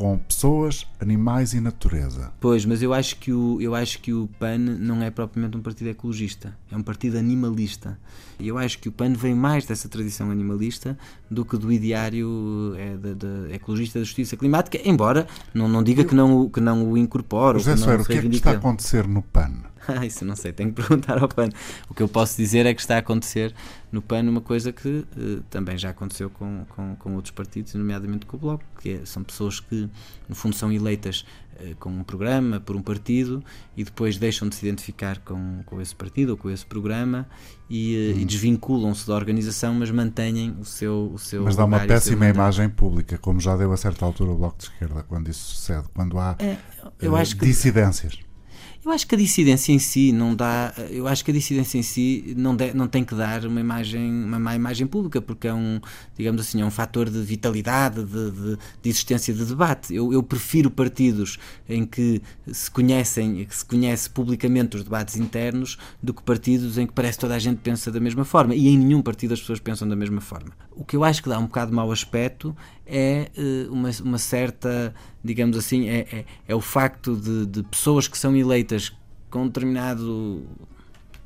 com pessoas, animais e natureza. Pois, mas eu acho que o, eu acho que o PAN não é propriamente um partido ecologista, é um partido animalista. E eu acho que o PAN vem mais dessa tradição animalista do que do ideário é, da, da ecologista da justiça climática, embora não, não diga eu, que, não, que não o incorpore. José Soeiro, o que é que está a acontecer no PAN? Ah, isso não sei, tenho que perguntar ao PAN. O que eu posso dizer é que está a acontecer no PAN uma coisa que uh, também já aconteceu com, com, com, outros partidos, nomeadamente com o Bloco, que é, são pessoas que, no fundo, são eleitas uh, com um programa, por um partido, e depois deixam de se identificar com, com esse partido ou com esse programa e, uh, hum. e desvinculam-se da organização, mas mantêm o seu. O seu mas dá uma péssima imagem pública, como já deu a certa altura o Bloco de Esquerda, quando isso sucede, quando há é, eu acho que, dissidências. Eu acho que a dissidência em si não dá, eu acho que a dissidência em si não, de, não tem que dar uma imagem, uma má imagem pública, porque é um, digamos assim, é um fator de vitalidade, de, de, de existência de debate. Eu, eu, prefiro partidos em que se conhecem, que se conhece publicamente os debates internos, do que partidos em que parece que toda a gente pensa da mesma forma. E em nenhum partido as pessoas pensam da mesma forma. O que eu acho que dá um bocado de mau aspecto é uh, uma, uma certa, digamos assim, é, é, é o facto de, de, pessoas que são eleitas com um determinado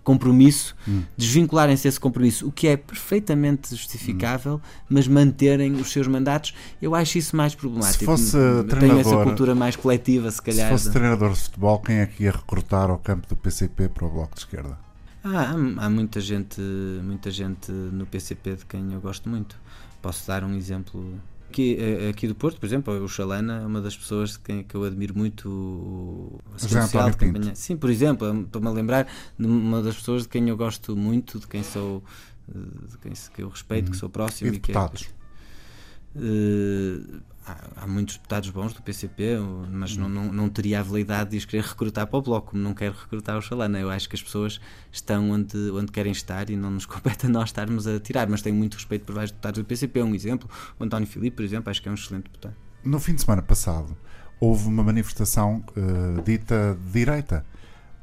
compromisso, hum. desvincularem-se desse compromisso, o que é perfeitamente justificável, hum. mas manterem os seus mandatos, eu acho isso mais problemático. Se fosse Tenho essa cultura mais coletiva, se calhar. Se fosse treinador de futebol, quem é que ia recrutar ao campo do PCP para o Bloco de Esquerda? Ah, há, há muita gente, muita gente no PCP de quem eu gosto muito. Posso dar um exemplo Aqui, eh, aqui do Porto, por exemplo, o Chalana é uma das pessoas de quem que eu admiro muito o social de campanha. Sim, por exemplo, estou-me a lembrar de uma das pessoas de quem eu gosto muito, de quem sou eh, de quem que eu respeito, que uhum. sou próximo e, e deputados. que é, uh, há, muitos deputados bons do PCP, mas não, não, não, teria a validade de os querer recrutar para o Bloco, como não quero recrutar o Xalana. Eu acho que as pessoas estão onde, onde querem estar e não nos compete a nós estarmos a tirar, mas tenho muito respeito por vários deputados do PCP. Um exemplo, o António Filipe, por exemplo, acho que é um excelente deputado. No fim de semana passado, houve uma manifestação uh, dita de direita,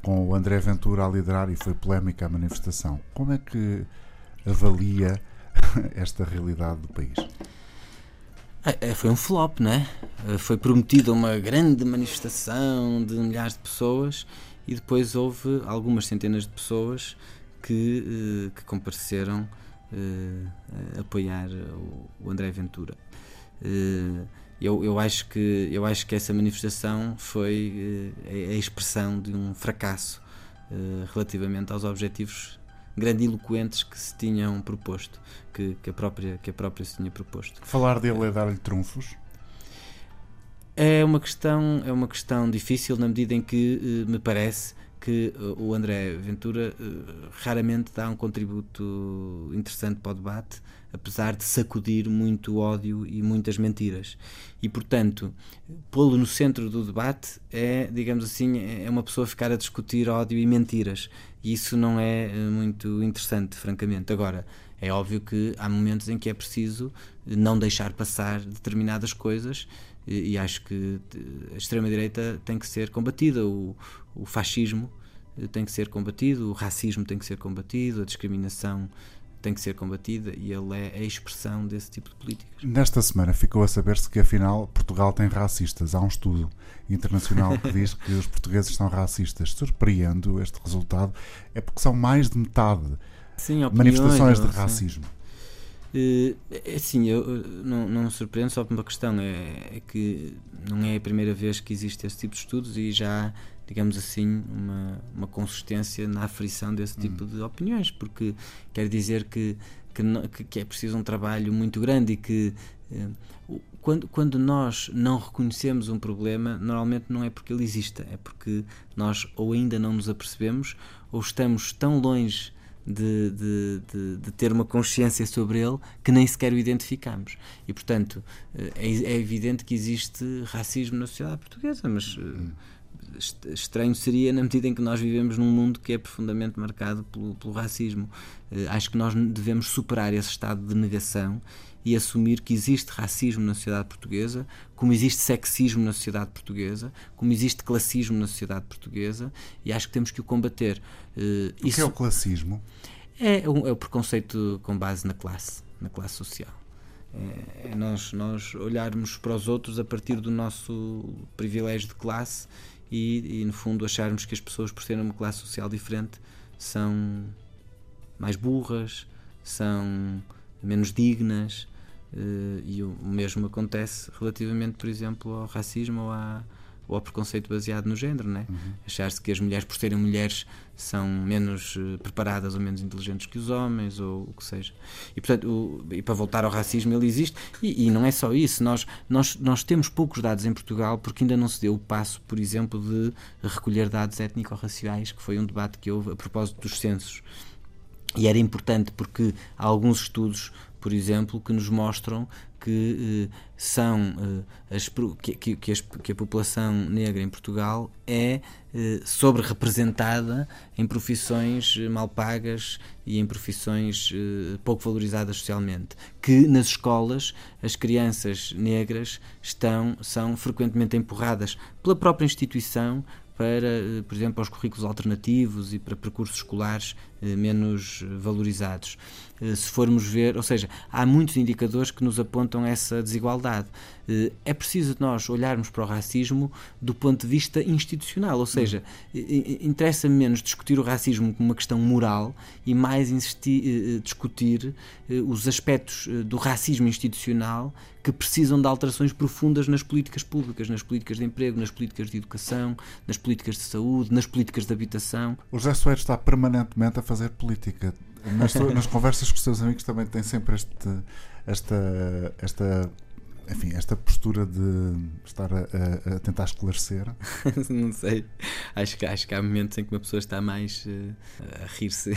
com o André Ventura a liderar e foi polémica a manifestação. Como é que avalia esta realidade do país? É, é, foi um flop, é? Eh, foi prometida uma grande manifestação de milhares de pessoas e depois houve algumas centenas de pessoas que, eh, que compareceram uh, a apoiar o, André Ventura. eu, eu, acho que, eu acho que essa manifestação foi a expressão de um fracasso relativamente aos objetivos grandiloquentes que se tinham proposto, que, que, a, própria, que a própria se tinha proposto. Falar dele é dar-lhe trunfos? É uma questão, é uma questão difícil na medida em que eh, me parece que o André Ventura raramente dá um contributo interessante para o debate, apesar de sacudir muito ódio e muitas mentiras. E, portanto, pô-lo no centro do debate é, digamos assim, é uma pessoa ficar a discutir ódio e mentiras. E isso não é muito interessante, francamente. Agora, é óbvio que há momentos em que é preciso não deixar passar determinadas coisas e, acho que a extrema-direita tem que ser combatida, o, o fascismo eh, tem que ser combatido, o racismo tem que ser combatido, a discriminação tem que ser combatida e ele é a expressão desse tipo de políticas. Nesta semana ficou a saber-se que afinal Portugal tem racistas. Há um estudo internacional que diz que os portugueses são racistas. Surpreendo este resultado é porque são mais de metade Sim, manifestações de racismo. Uh, é assim, eu não, não me surpreendo só por uma questão, é, é, que não é a primeira vez que existe esse tipo de estudos e já digamos assim, uma, uma consistência na aferição desse tipo hum. de opiniões, porque quer dizer que, que, que, é preciso um trabalho muito grande e que uh, quando, quando nós não reconhecemos um problema, normalmente não é porque ele exista, é porque nós ou ainda não nos apercebemos ou estamos tão longe de, de, de, de, ter uma consciência sobre ele que nem sequer o identificamos. E, portanto, eh, é, é evidente que existe racismo na sociedade portuguesa, mas eh, estranho seria na medida em que nós vivemos num mundo que é profundamente marcado pelo, pelo racismo. Eh, acho que nós devemos superar esse estado de negação e assumir que existe racismo na sociedade portuguesa, como existe sexismo na sociedade portuguesa, como existe classismo na sociedade portuguesa, e acho que temos que o combater. Uh, o isso que é o classismo? É, um, é o preconceito com base na classe, na classe social. É, é nós, nós olharmos para os outros a partir do nosso privilégio de classe e, e, no fundo, acharmos que as pessoas, por serem uma classe social diferente, são mais burras, são menos dignas, Uh, e o mesmo acontece relativamente, por exemplo, ao racismo ou, à, ou ao preconceito baseado no género, né? Uhum. Achar-se que as mulheres, por serem mulheres, são menos uh, preparadas ou menos inteligentes que os homens, ou o que seja. E, portanto, o, e para voltar ao racismo, ele existe. E, e, não é só isso. Nós, nós, nós temos poucos dados em Portugal porque ainda não se deu o passo, por exemplo, de recolher dados étnico-raciais, que foi um debate que houve a propósito dos censos. E era importante porque alguns estudos por exemplo, que nos mostram que eh, são eh, as, que, que, as, que, a população negra em Portugal é eh, sobre-representada em profissões mal pagas e em profissões pouco valorizadas socialmente. Que nas escolas as crianças negras estão, são frequentemente empurradas pela própria instituição para, por exemplo, aos currículos alternativos e para percursos escolares menos valorizados. Eh, se formos ver, ou seja, há muitos indicadores que nos apontam essa desigualdade. É preciso nós olharmos para o racismo do ponto de vista institucional, ou seja, interessa menos discutir o racismo como uma questão moral e mais insistir, discutir os aspectos do racismo institucional que precisam de alterações profundas nas políticas públicas, nas políticas de emprego, nas políticas de educação, nas políticas de saúde, nas políticas de habitação. O José Soares está permanentemente a fazer política. Nas, nas conversas com os seus amigos também tem sempre este, esta, esta enfim, esta postura de estar a, a, tentar esclarecer? Não sei. Acho que, acho que há momentos em que uma pessoa está mais uh, a rir-se.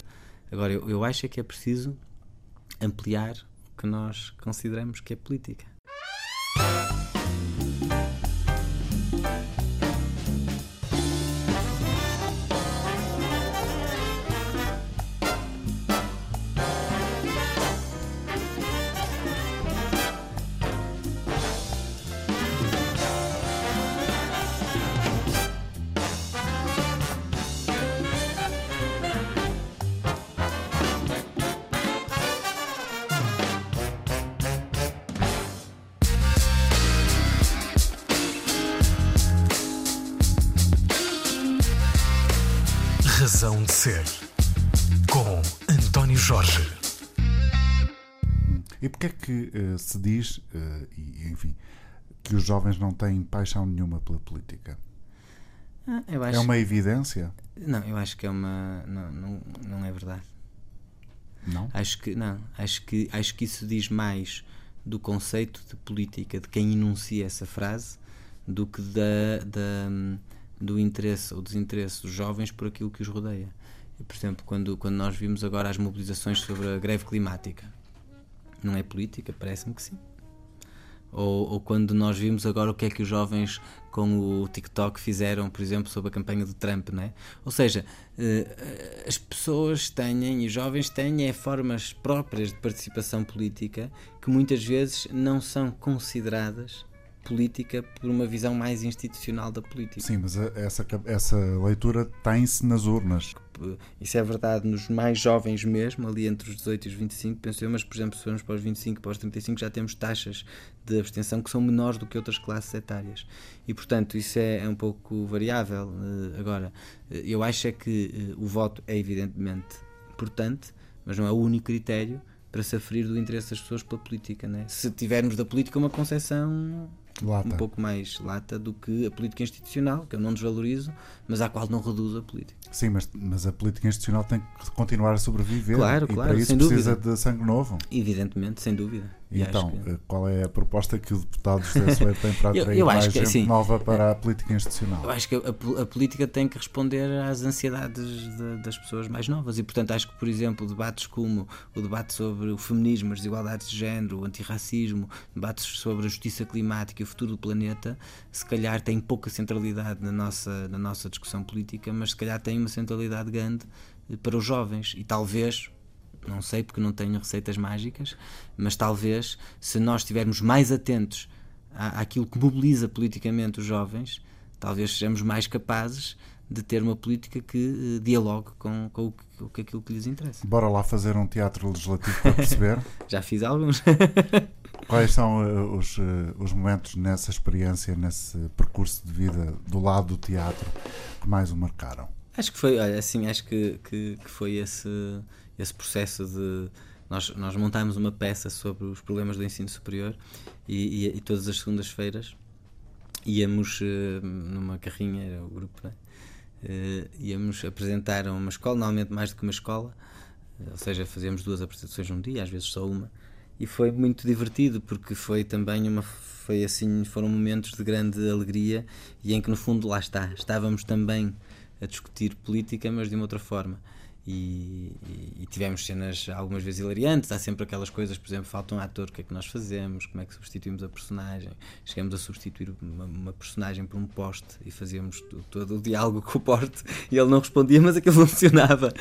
Agora, eu, eu acho é que é preciso ampliar que nós consideramos que é política. Ser, com António Jorge. E porquê é que uh, se diz, uh, e, enfim, que os jovens não têm paixão nenhuma pela política? Ah, é uma evidência? Não, eu acho que é uma. Não, não, não é verdade. Não? Acho que não. Acho que, acho que isso diz mais do conceito de política de quem enuncia essa frase do que da, da do interesse ou desinteresse dos jovens por aquilo que os rodeia. Por exemplo, quando, quando nós vimos agora as mobilizações sobre a greve climática, não é política? Parece-me que sim. Ou, ou, quando nós vimos agora o que é que os jovens com o TikTok fizeram, por exemplo, sobre a campanha do Trump, não é? Ou seja, eh, as pessoas têm, e os jovens têm, é formas próprias de participação política que muitas vezes não são consideradas política por uma visão mais institucional da política. Sim, mas essa, essa leitura tem-se nas urnas. Isso é verdade nos mais jovens mesmo, ali entre os 18 e os 25, penso eu, mas por exemplo, se formos para os 25 para os 35 já temos taxas de abstenção que são menores do que outras classes etárias. E portanto isso é, é um pouco variável. Eh, agora, eh, eu acho é que eh, o voto é evidentemente importante, mas não é o único critério para se aferir do interesse das pessoas pela política. Né? Se tivermos da política uma concepção lata. um pouco mais lata do que a política institucional, que eu não desvalorizo, mas à qual não reduzo a política. Sim, mas, mas a política institucional tem que continuar a sobreviver. Claro, e claro, para isso precisa de sangue novo. Evidentemente, sem dúvida. E então, que... Eh, qual é a proposta que o deputado José Soeiro tem para atrair eu, eu mais que, gente assim, nova para a política institucional? Eu acho que a, a política tem que responder às ansiedades de, das pessoas mais novas e, portanto, acho que, por exemplo, debates como o debate sobre o feminismo, as desigualdades de género, o antirracismo, debates sobre a justiça climática e o futuro do planeta, se calhar têm pouca centralidade na nossa, na nossa discussão política, mas se calhar têm uma centralidade grande eh, para os jovens e talvez não sei porque não tenho receitas mágicas, mas talvez se nós estivermos mais atentos à, àquilo que mobiliza politicamente os jovens, talvez sejamos mais capazes de ter uma política que uh, dialogue com, com, o, com aquilo que lhes interessa. Bora lá fazer um teatro legislativo para perceber. Já fiz alguns. Quais são uh, os, uh, os momentos nessa experiência, nesse percurso de vida do lado do teatro que mais o marcaram? Acho que foi, olha, assim, acho que, que, que foi esse esse processo de. Nós, nós montámos uma peça sobre os problemas do ensino superior e, e, e todas as segundas-feiras íamos uh, numa carrinha, era o grupo, né? uh, íamos apresentar a uma escola, normalmente mais do que uma escola, uh, ou seja, fazíamos duas apresentações num dia, às vezes só uma, e foi muito divertido porque foi também uma foi assim foram momentos de grande alegria e em que no fundo lá está estávamos também a discutir política mas de uma outra forma e, e, tivemos cenas algumas vezes hilariantes. Há sempre aquelas coisas, por exemplo, falta um ator, o que é que nós fazemos? Como é que substituímos a personagem? Chegamos a substituir uma, uma personagem por um poste e fazíamos todo, o diálogo com o poste e ele não respondia, mas aquilo funcionava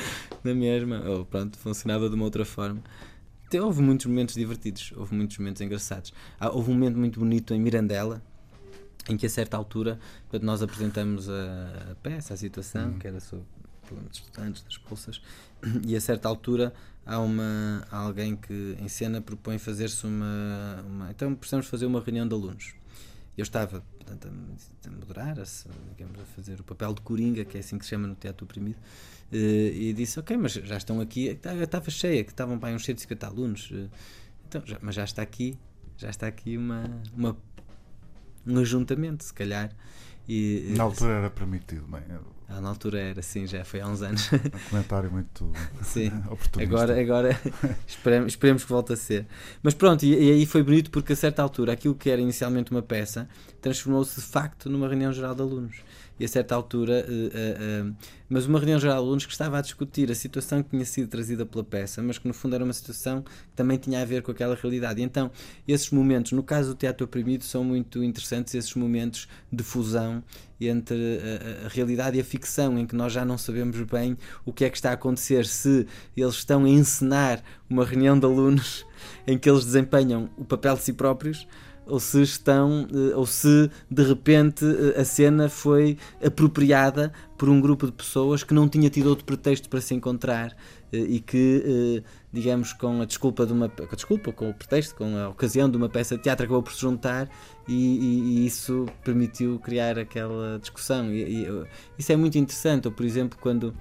na mesma, ou pronto, funcionava de uma outra forma. Então, houve muitos momentos divertidos, houve muitos momentos engraçados. Houve um momento muito bonito em Mirandela, em que a certa altura quando nós apresentamos a, a peça, a situação, uhum. que era sobre problemas dos estudantes, das bolsas, e a certa altura há, uma, há alguém que em cena propõe fazer-se uma, uma, Então precisamos fazer uma reunião de alunos. Eu estava portanto, a, moderar, a, digamos, a fazer o papel de coringa, que é assim que se chama no teatro oprimido, eh, e disse: Ok, mas já estão aqui. Estava cheia, que estavam para uns 150 alunos. Eh, então, já, mas já está aqui, já está aqui uma, uma um ajuntamento, se calhar. E, Na altura era permitido, bem. Ah, na altura era, sim, já foi há uns anos. Um comentário muito sim. oportunista. Agora, agora esperemos, esperemos que volte a ser. Mas pronto, e, e, aí foi bonito porque a certa altura aquilo que era inicialmente uma peça transformou-se de facto numa reunião geral de alunos e a certa altura, uh, uh, mas uma reunião geral de alunos que estava a discutir a situação que tinha sido trazida pela peça, mas que no fundo era uma situação que também tinha a ver com aquela realidade. E então, esses momentos, no caso do teatro oprimido, são muito interessantes, esses momentos de fusão entre a, a, realidade e a ficção, em que nós já não sabemos bem o que é que está a acontecer, se eles estão a encenar uma reunião de alunos em que eles desempenham o papel de si próprios ou se estão eh, ou se de repente eh, a cena foi apropriada por um grupo de pessoas que não tinha tido outro pretexto para se encontrar eh, e que digamos com a desculpa de uma com a desculpa com o pretexto com a ocasião de uma peça de teatro acabou por se juntar e, e, e isso permitiu criar aquela discussão. E, e, isso é muito interessante. Ou por exemplo quando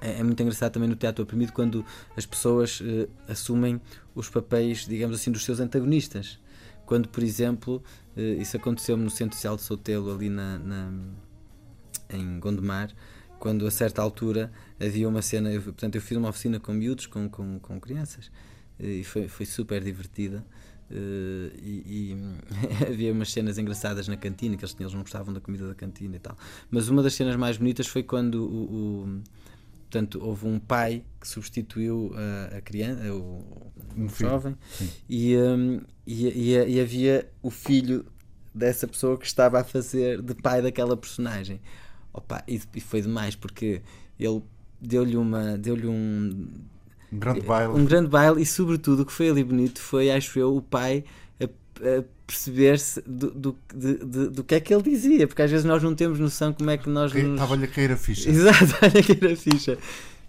é, é muito engraçado também no teatro oprimido quando as pessoas assumem os papéis digamos assim dos seus antagonistas quando, por exemplo, eh, isso aconteceu no Centro Social de Sotelo, ali na, na, em Gondomar, quando a certa altura havia uma cena, eu, portanto eu fiz uma oficina com miúdos, com, com, com crianças, eh, e foi, foi super divertida, Uh, e, e havia umas cenas engraçadas na cantina que eles, eles não gostavam da comida da cantina e tal. Mas uma das cenas mais bonitas foi quando o, o portanto, houve um pai que substituiu a, a criança, o, um jovem, e, um, e, e, e, havia o filho dessa pessoa que estava a fazer de pai daquela personagem. Opa, e, e foi demais porque ele deu-lhe uma deu-lhe um um grande baile. Um grande baile e, sobretudo, o que foi ali bonito foi, acho eu, o pai perceber-se do, do, de, do que é que ele dizia, porque às vezes nós não temos noção como é que nós. Nos... Estava-lhe a cair a ficha. Exato, estava-lhe a cair a ficha.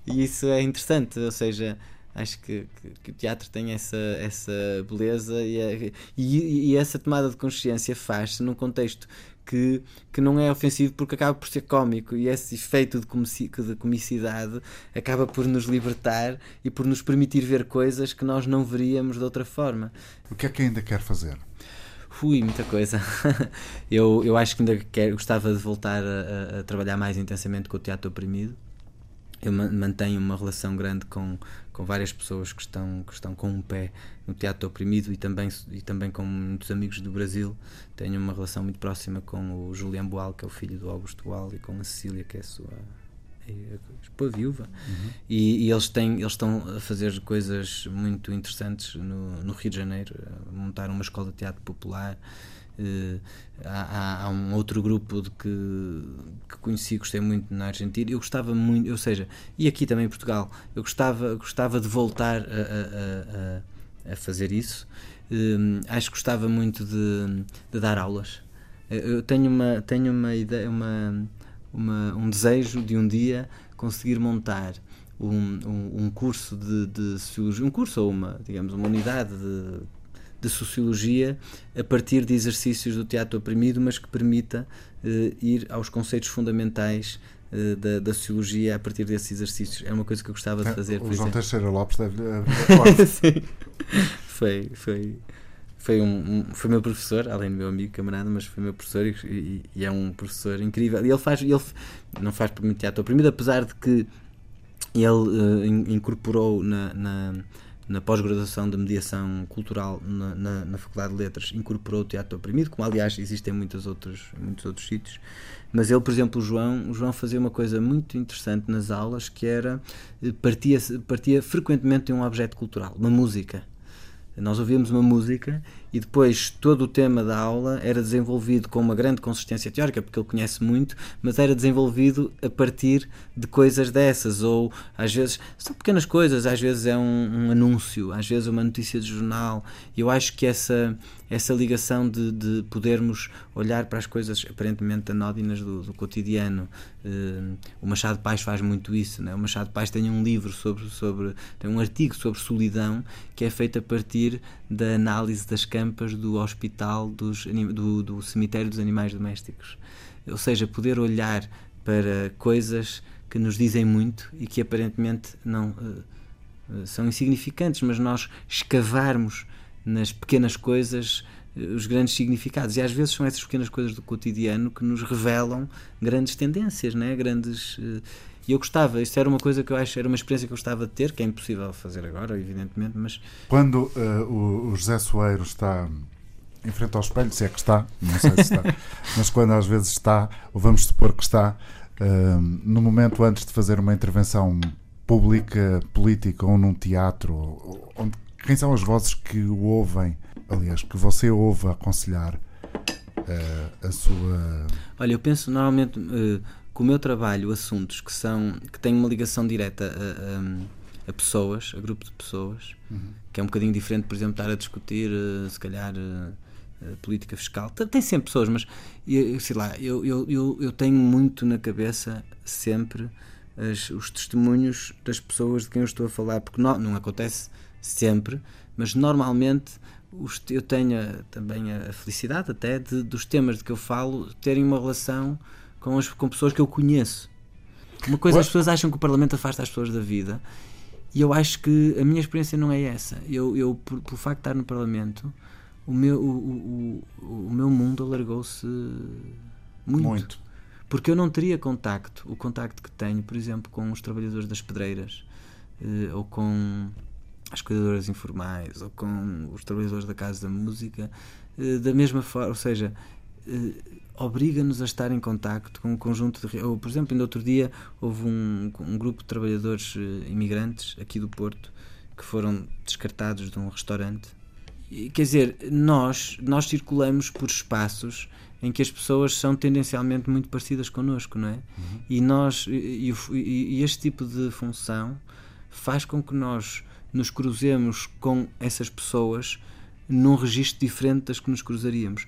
E isso é interessante, ou seja, acho que, que, que, o teatro tem essa, essa beleza e, a, e, e essa tomada de consciência faz-se num contexto que, que não é ofensivo porque acaba por ser cómico e esse efeito de, comici, de comicidade acaba por nos libertar e por nos permitir ver coisas que nós não veríamos de outra forma. O que é que ainda quer fazer? Fui, muita coisa. eu, eu acho que ainda quero, gostava de voltar a, a, trabalhar mais intensamente com o teatro oprimido. Eu mantenho uma relação grande com, com várias pessoas que estão, que estão com um pé no teatro oprimido e também, e também com muitos amigos do Brasil. Tenho uma relação muito próxima com o Julian Boal, que é o filho do Augusto Boal, e com a Cecília, que é a sua a viúva uhum. e, e, eles têm eles estão a fazer coisas muito interessantes no, no Rio de Janeiro montar uma escola de teatro popular há, há, um outro grupo de que, que conheci, gostei muito na Argentina. Eu gostava muito, ou seja, e aqui também em Portugal, eu gostava, gostava de voltar a, a, a, a fazer isso. Uh, acho que gostava muito de, de, dar aulas. Eu tenho uma, tenho uma ideia, uma, uma, um desejo de um dia conseguir montar um, um, um curso de, de um curso ou uma, digamos, uma unidade de de sociologia a partir de exercícios do teatro oprimido, mas que permita uh, ir aos conceitos fundamentais uh, da, da, sociologia a partir desses exercícios. É uma coisa que eu gostava de é, fazer. O João Teixeira Lopes deve abrir Sim. Foi, foi, foi, um, um, foi meu professor, além do meu amigo camarada, mas foi meu professor e, e, e é um professor incrível. E ele faz, ele não faz por muito teatro oprimido, apesar de que ele uh, incorporou na, na na pós-graduação de mediação cultural na, na, na, Faculdade de Letras, incorporou o teatro oprimido, como aliás existem muitos outros, muitos outros sítios. Mas ele, por exemplo, o João, o João fazia uma coisa muito interessante nas aulas, que era eh, partia, partia frequentemente de um objeto cultural, uma música. Nós ouvíamos uma música e depois todo o tema da aula era desenvolvido com uma grande consistência teórica, porque ele conhece muito, mas era desenvolvido a partir de coisas dessas, ou às vezes são pequenas coisas, às vezes é um, um anúncio, às vezes é uma notícia de jornal. E eu acho que essa, essa ligação de, de podermos olhar para as coisas aparentemente anódinas do, do cotidiano. Uh, o Machado Paz faz muito isso. Né? O Machado Paz tem um livro sobre, sobre. tem um artigo sobre solidão que é feito a partir da análise das campas do hospital dos, do, do cemitério dos animais domésticos. Ou seja, poder olhar para coisas que nos dizem muito e que aparentemente não uh, são insignificantes, mas nós escavarmos nas pequenas coisas uh, os grandes significados. E às vezes são essas pequenas coisas do cotidiano que nos revelam grandes tendências, né? grandes. Uh, e eu gostava, isto era uma coisa que eu acho, era uma experiência que eu gostava de ter, que é impossível fazer agora, evidentemente, mas. Quando uh, o, o José Soeiro está em frente ao espelho, se é que está, não sei se está, mas quando às vezes está, ou vamos supor que está, uh, no momento antes de fazer uma intervenção pública, política ou num teatro, onde, quem são as vozes que o ouvem, aliás, que você ouve aconselhar uh, a sua. Olha, eu penso normalmente com o meu trabalho assuntos que são que têm uma ligação direta a, a, a pessoas, a grupo de pessoas, uhum. que é um bocadinho diferente, por exemplo, estar a discutir, eh, se calhar, a, política fiscal. Tem sempre pessoas, mas sei lá, eu, eu, eu, eu tenho muito na cabeça sempre as, os testemunhos das pessoas de quem eu estou a falar, porque não, não acontece sempre, mas normalmente os, eu tenho também a felicidade até de, dos temas de que eu falo terem uma relação com, as, com pessoas que eu conheço. Uma coisa, as pessoas acham que o Parlamento afasta as pessoas da vida e eu acho que a minha experiência não é essa. Eu, eu por, por facto de estar no Parlamento, o meu, o, o, o meu mundo alargou-se muito. muito. Porque eu não teria contacto, o contacto que tenho, por exemplo, com os trabalhadores das pedreiras eh, ou com as cuidadoras informais ou com os trabalhadores da Casa da Música, eh, da mesma forma, ou seja, eh, obriga-nos a estar em contacto com um conjunto de. Ou, por exemplo, ainda outro dia houve um, um grupo de trabalhadores eh, imigrantes aqui do Porto que foram descartados de um restaurante. Quer dizer, nós, nós circulamos por espaços em que as pessoas são tendencialmente muito parecidas connosco, não é? Uhum. E nós e, e, e, este tipo de função faz com que nós nos cruzemos com essas pessoas num registro diferente das que nos cruzaríamos.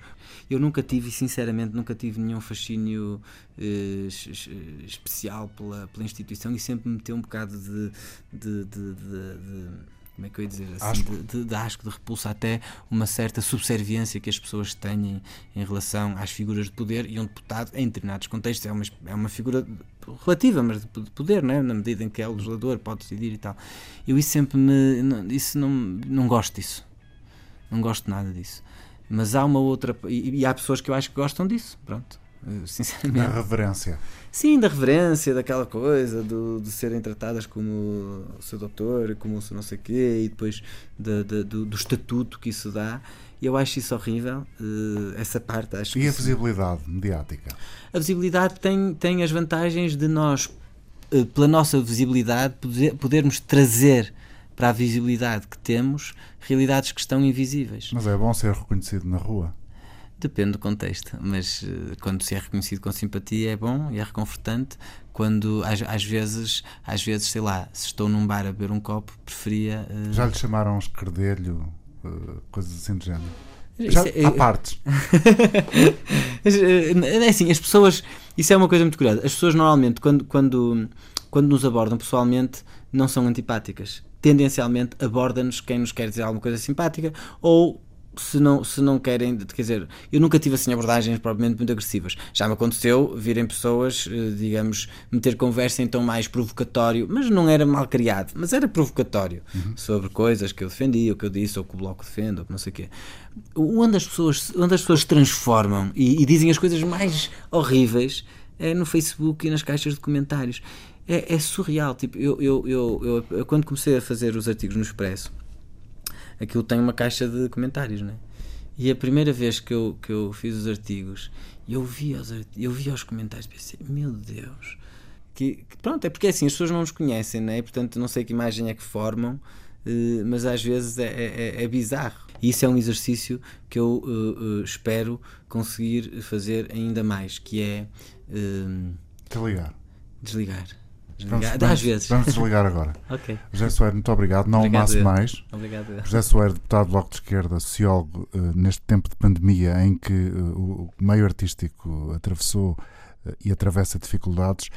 Eu nunca tive, sinceramente, nunca tive nenhum fascínio eh, especial pela, pela instituição e sempre me meteu um bocado de, de, de, de como é que eu ia dizer assim, asco. De, de, de, asco, de repulsa, até uma certa subserviência que as pessoas têm em relação às figuras de poder e um deputado, em determinados contextos, é uma, é uma figura relativa, mas de poder, não é? na medida em que é o legislador, pode decidir e tal. Eu isso sempre me. Isso não, não gosto disso. Não gosto nada disso. Mas há uma outra. E, e há pessoas que eu acho que gostam disso. Pronto. Sinceramente. Da reverência. Sim, da reverência, daquela coisa, do, de serem tratadas como o seu doutor, como o seu não sei quê, e depois de, de, do, do, estatuto que isso dá. Eu acho isso horrível, uh, essa parte. Acho e a visibilidade mediática? A visibilidade tem, tem as vantagens de nós, uh, pela nossa visibilidade, poder, podermos trazer para a visibilidade que temos realidades que estão invisíveis. Mas é bom ser reconhecido na rua. Depende do contexto, mas uh, quando se é reconhecido com simpatia é bom e é reconfortante. Quando às, às, vezes, às vezes, sei lá, se estou num bar a beber um copo, preferia. Uh... Já lhe chamaram esquerdelho, uh, coisas assim do género? Já, é, há partes. é assim, as pessoas. Isso é uma coisa muito curiosa. As pessoas normalmente, quando, quando, quando nos abordam pessoalmente, não são antipáticas tendencialmente aborda-nos quem nos quer dizer alguma coisa simpática ou se não, se não querem, quer dizer, eu nunca tive assim abordagens propriamente muito agressivas. Já me aconteceu virem pessoas, eh, digamos, meter conversa em tom mais provocatório, mas não era mal criado, mas era provocatório uhum. sobre coisas que eu defendia, o que eu disse, ou que o bloco defende, ou que não sei o quê. Onde as pessoas, onde as pessoas se transformam e, e dizem as coisas mais horríveis é no Facebook e nas caixas de comentários é, é surreal. Tipo, eu, eu, eu, eu, quando comecei a fazer os artigos no Expresso, aquilo tem uma caixa de comentários, né? E a primeira vez que eu, que eu fiz os artigos, eu vi os, eu vi os comentários e pensei, meu Deus. Que, que, pronto, é porque assim, as pessoas não nos conhecem, né? portanto não sei que imagem é que formam, uh, mas às vezes é, é, é, é, bizarro. E isso é um exercício que eu uh, uh, espero conseguir fazer ainda mais, que é... Desligar. Desligar. Vamos, vamos, vezes. Vamos desligar agora. ok. José Soares, muito obrigado. Não amasse mais. Obrigado. José Soares, deputado do Bloco de Esquerda, sociólogo, uh, neste tempo de pandemia em que uh, o meio artístico atravessou uh, e atravessa dificuldades,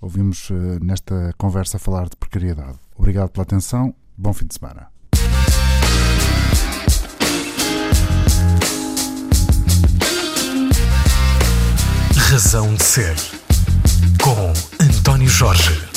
ouvimos nesta conversa falar de precariedade. Obrigado pela atenção. Bom fim de semana. Razão de Ser com António Jorge.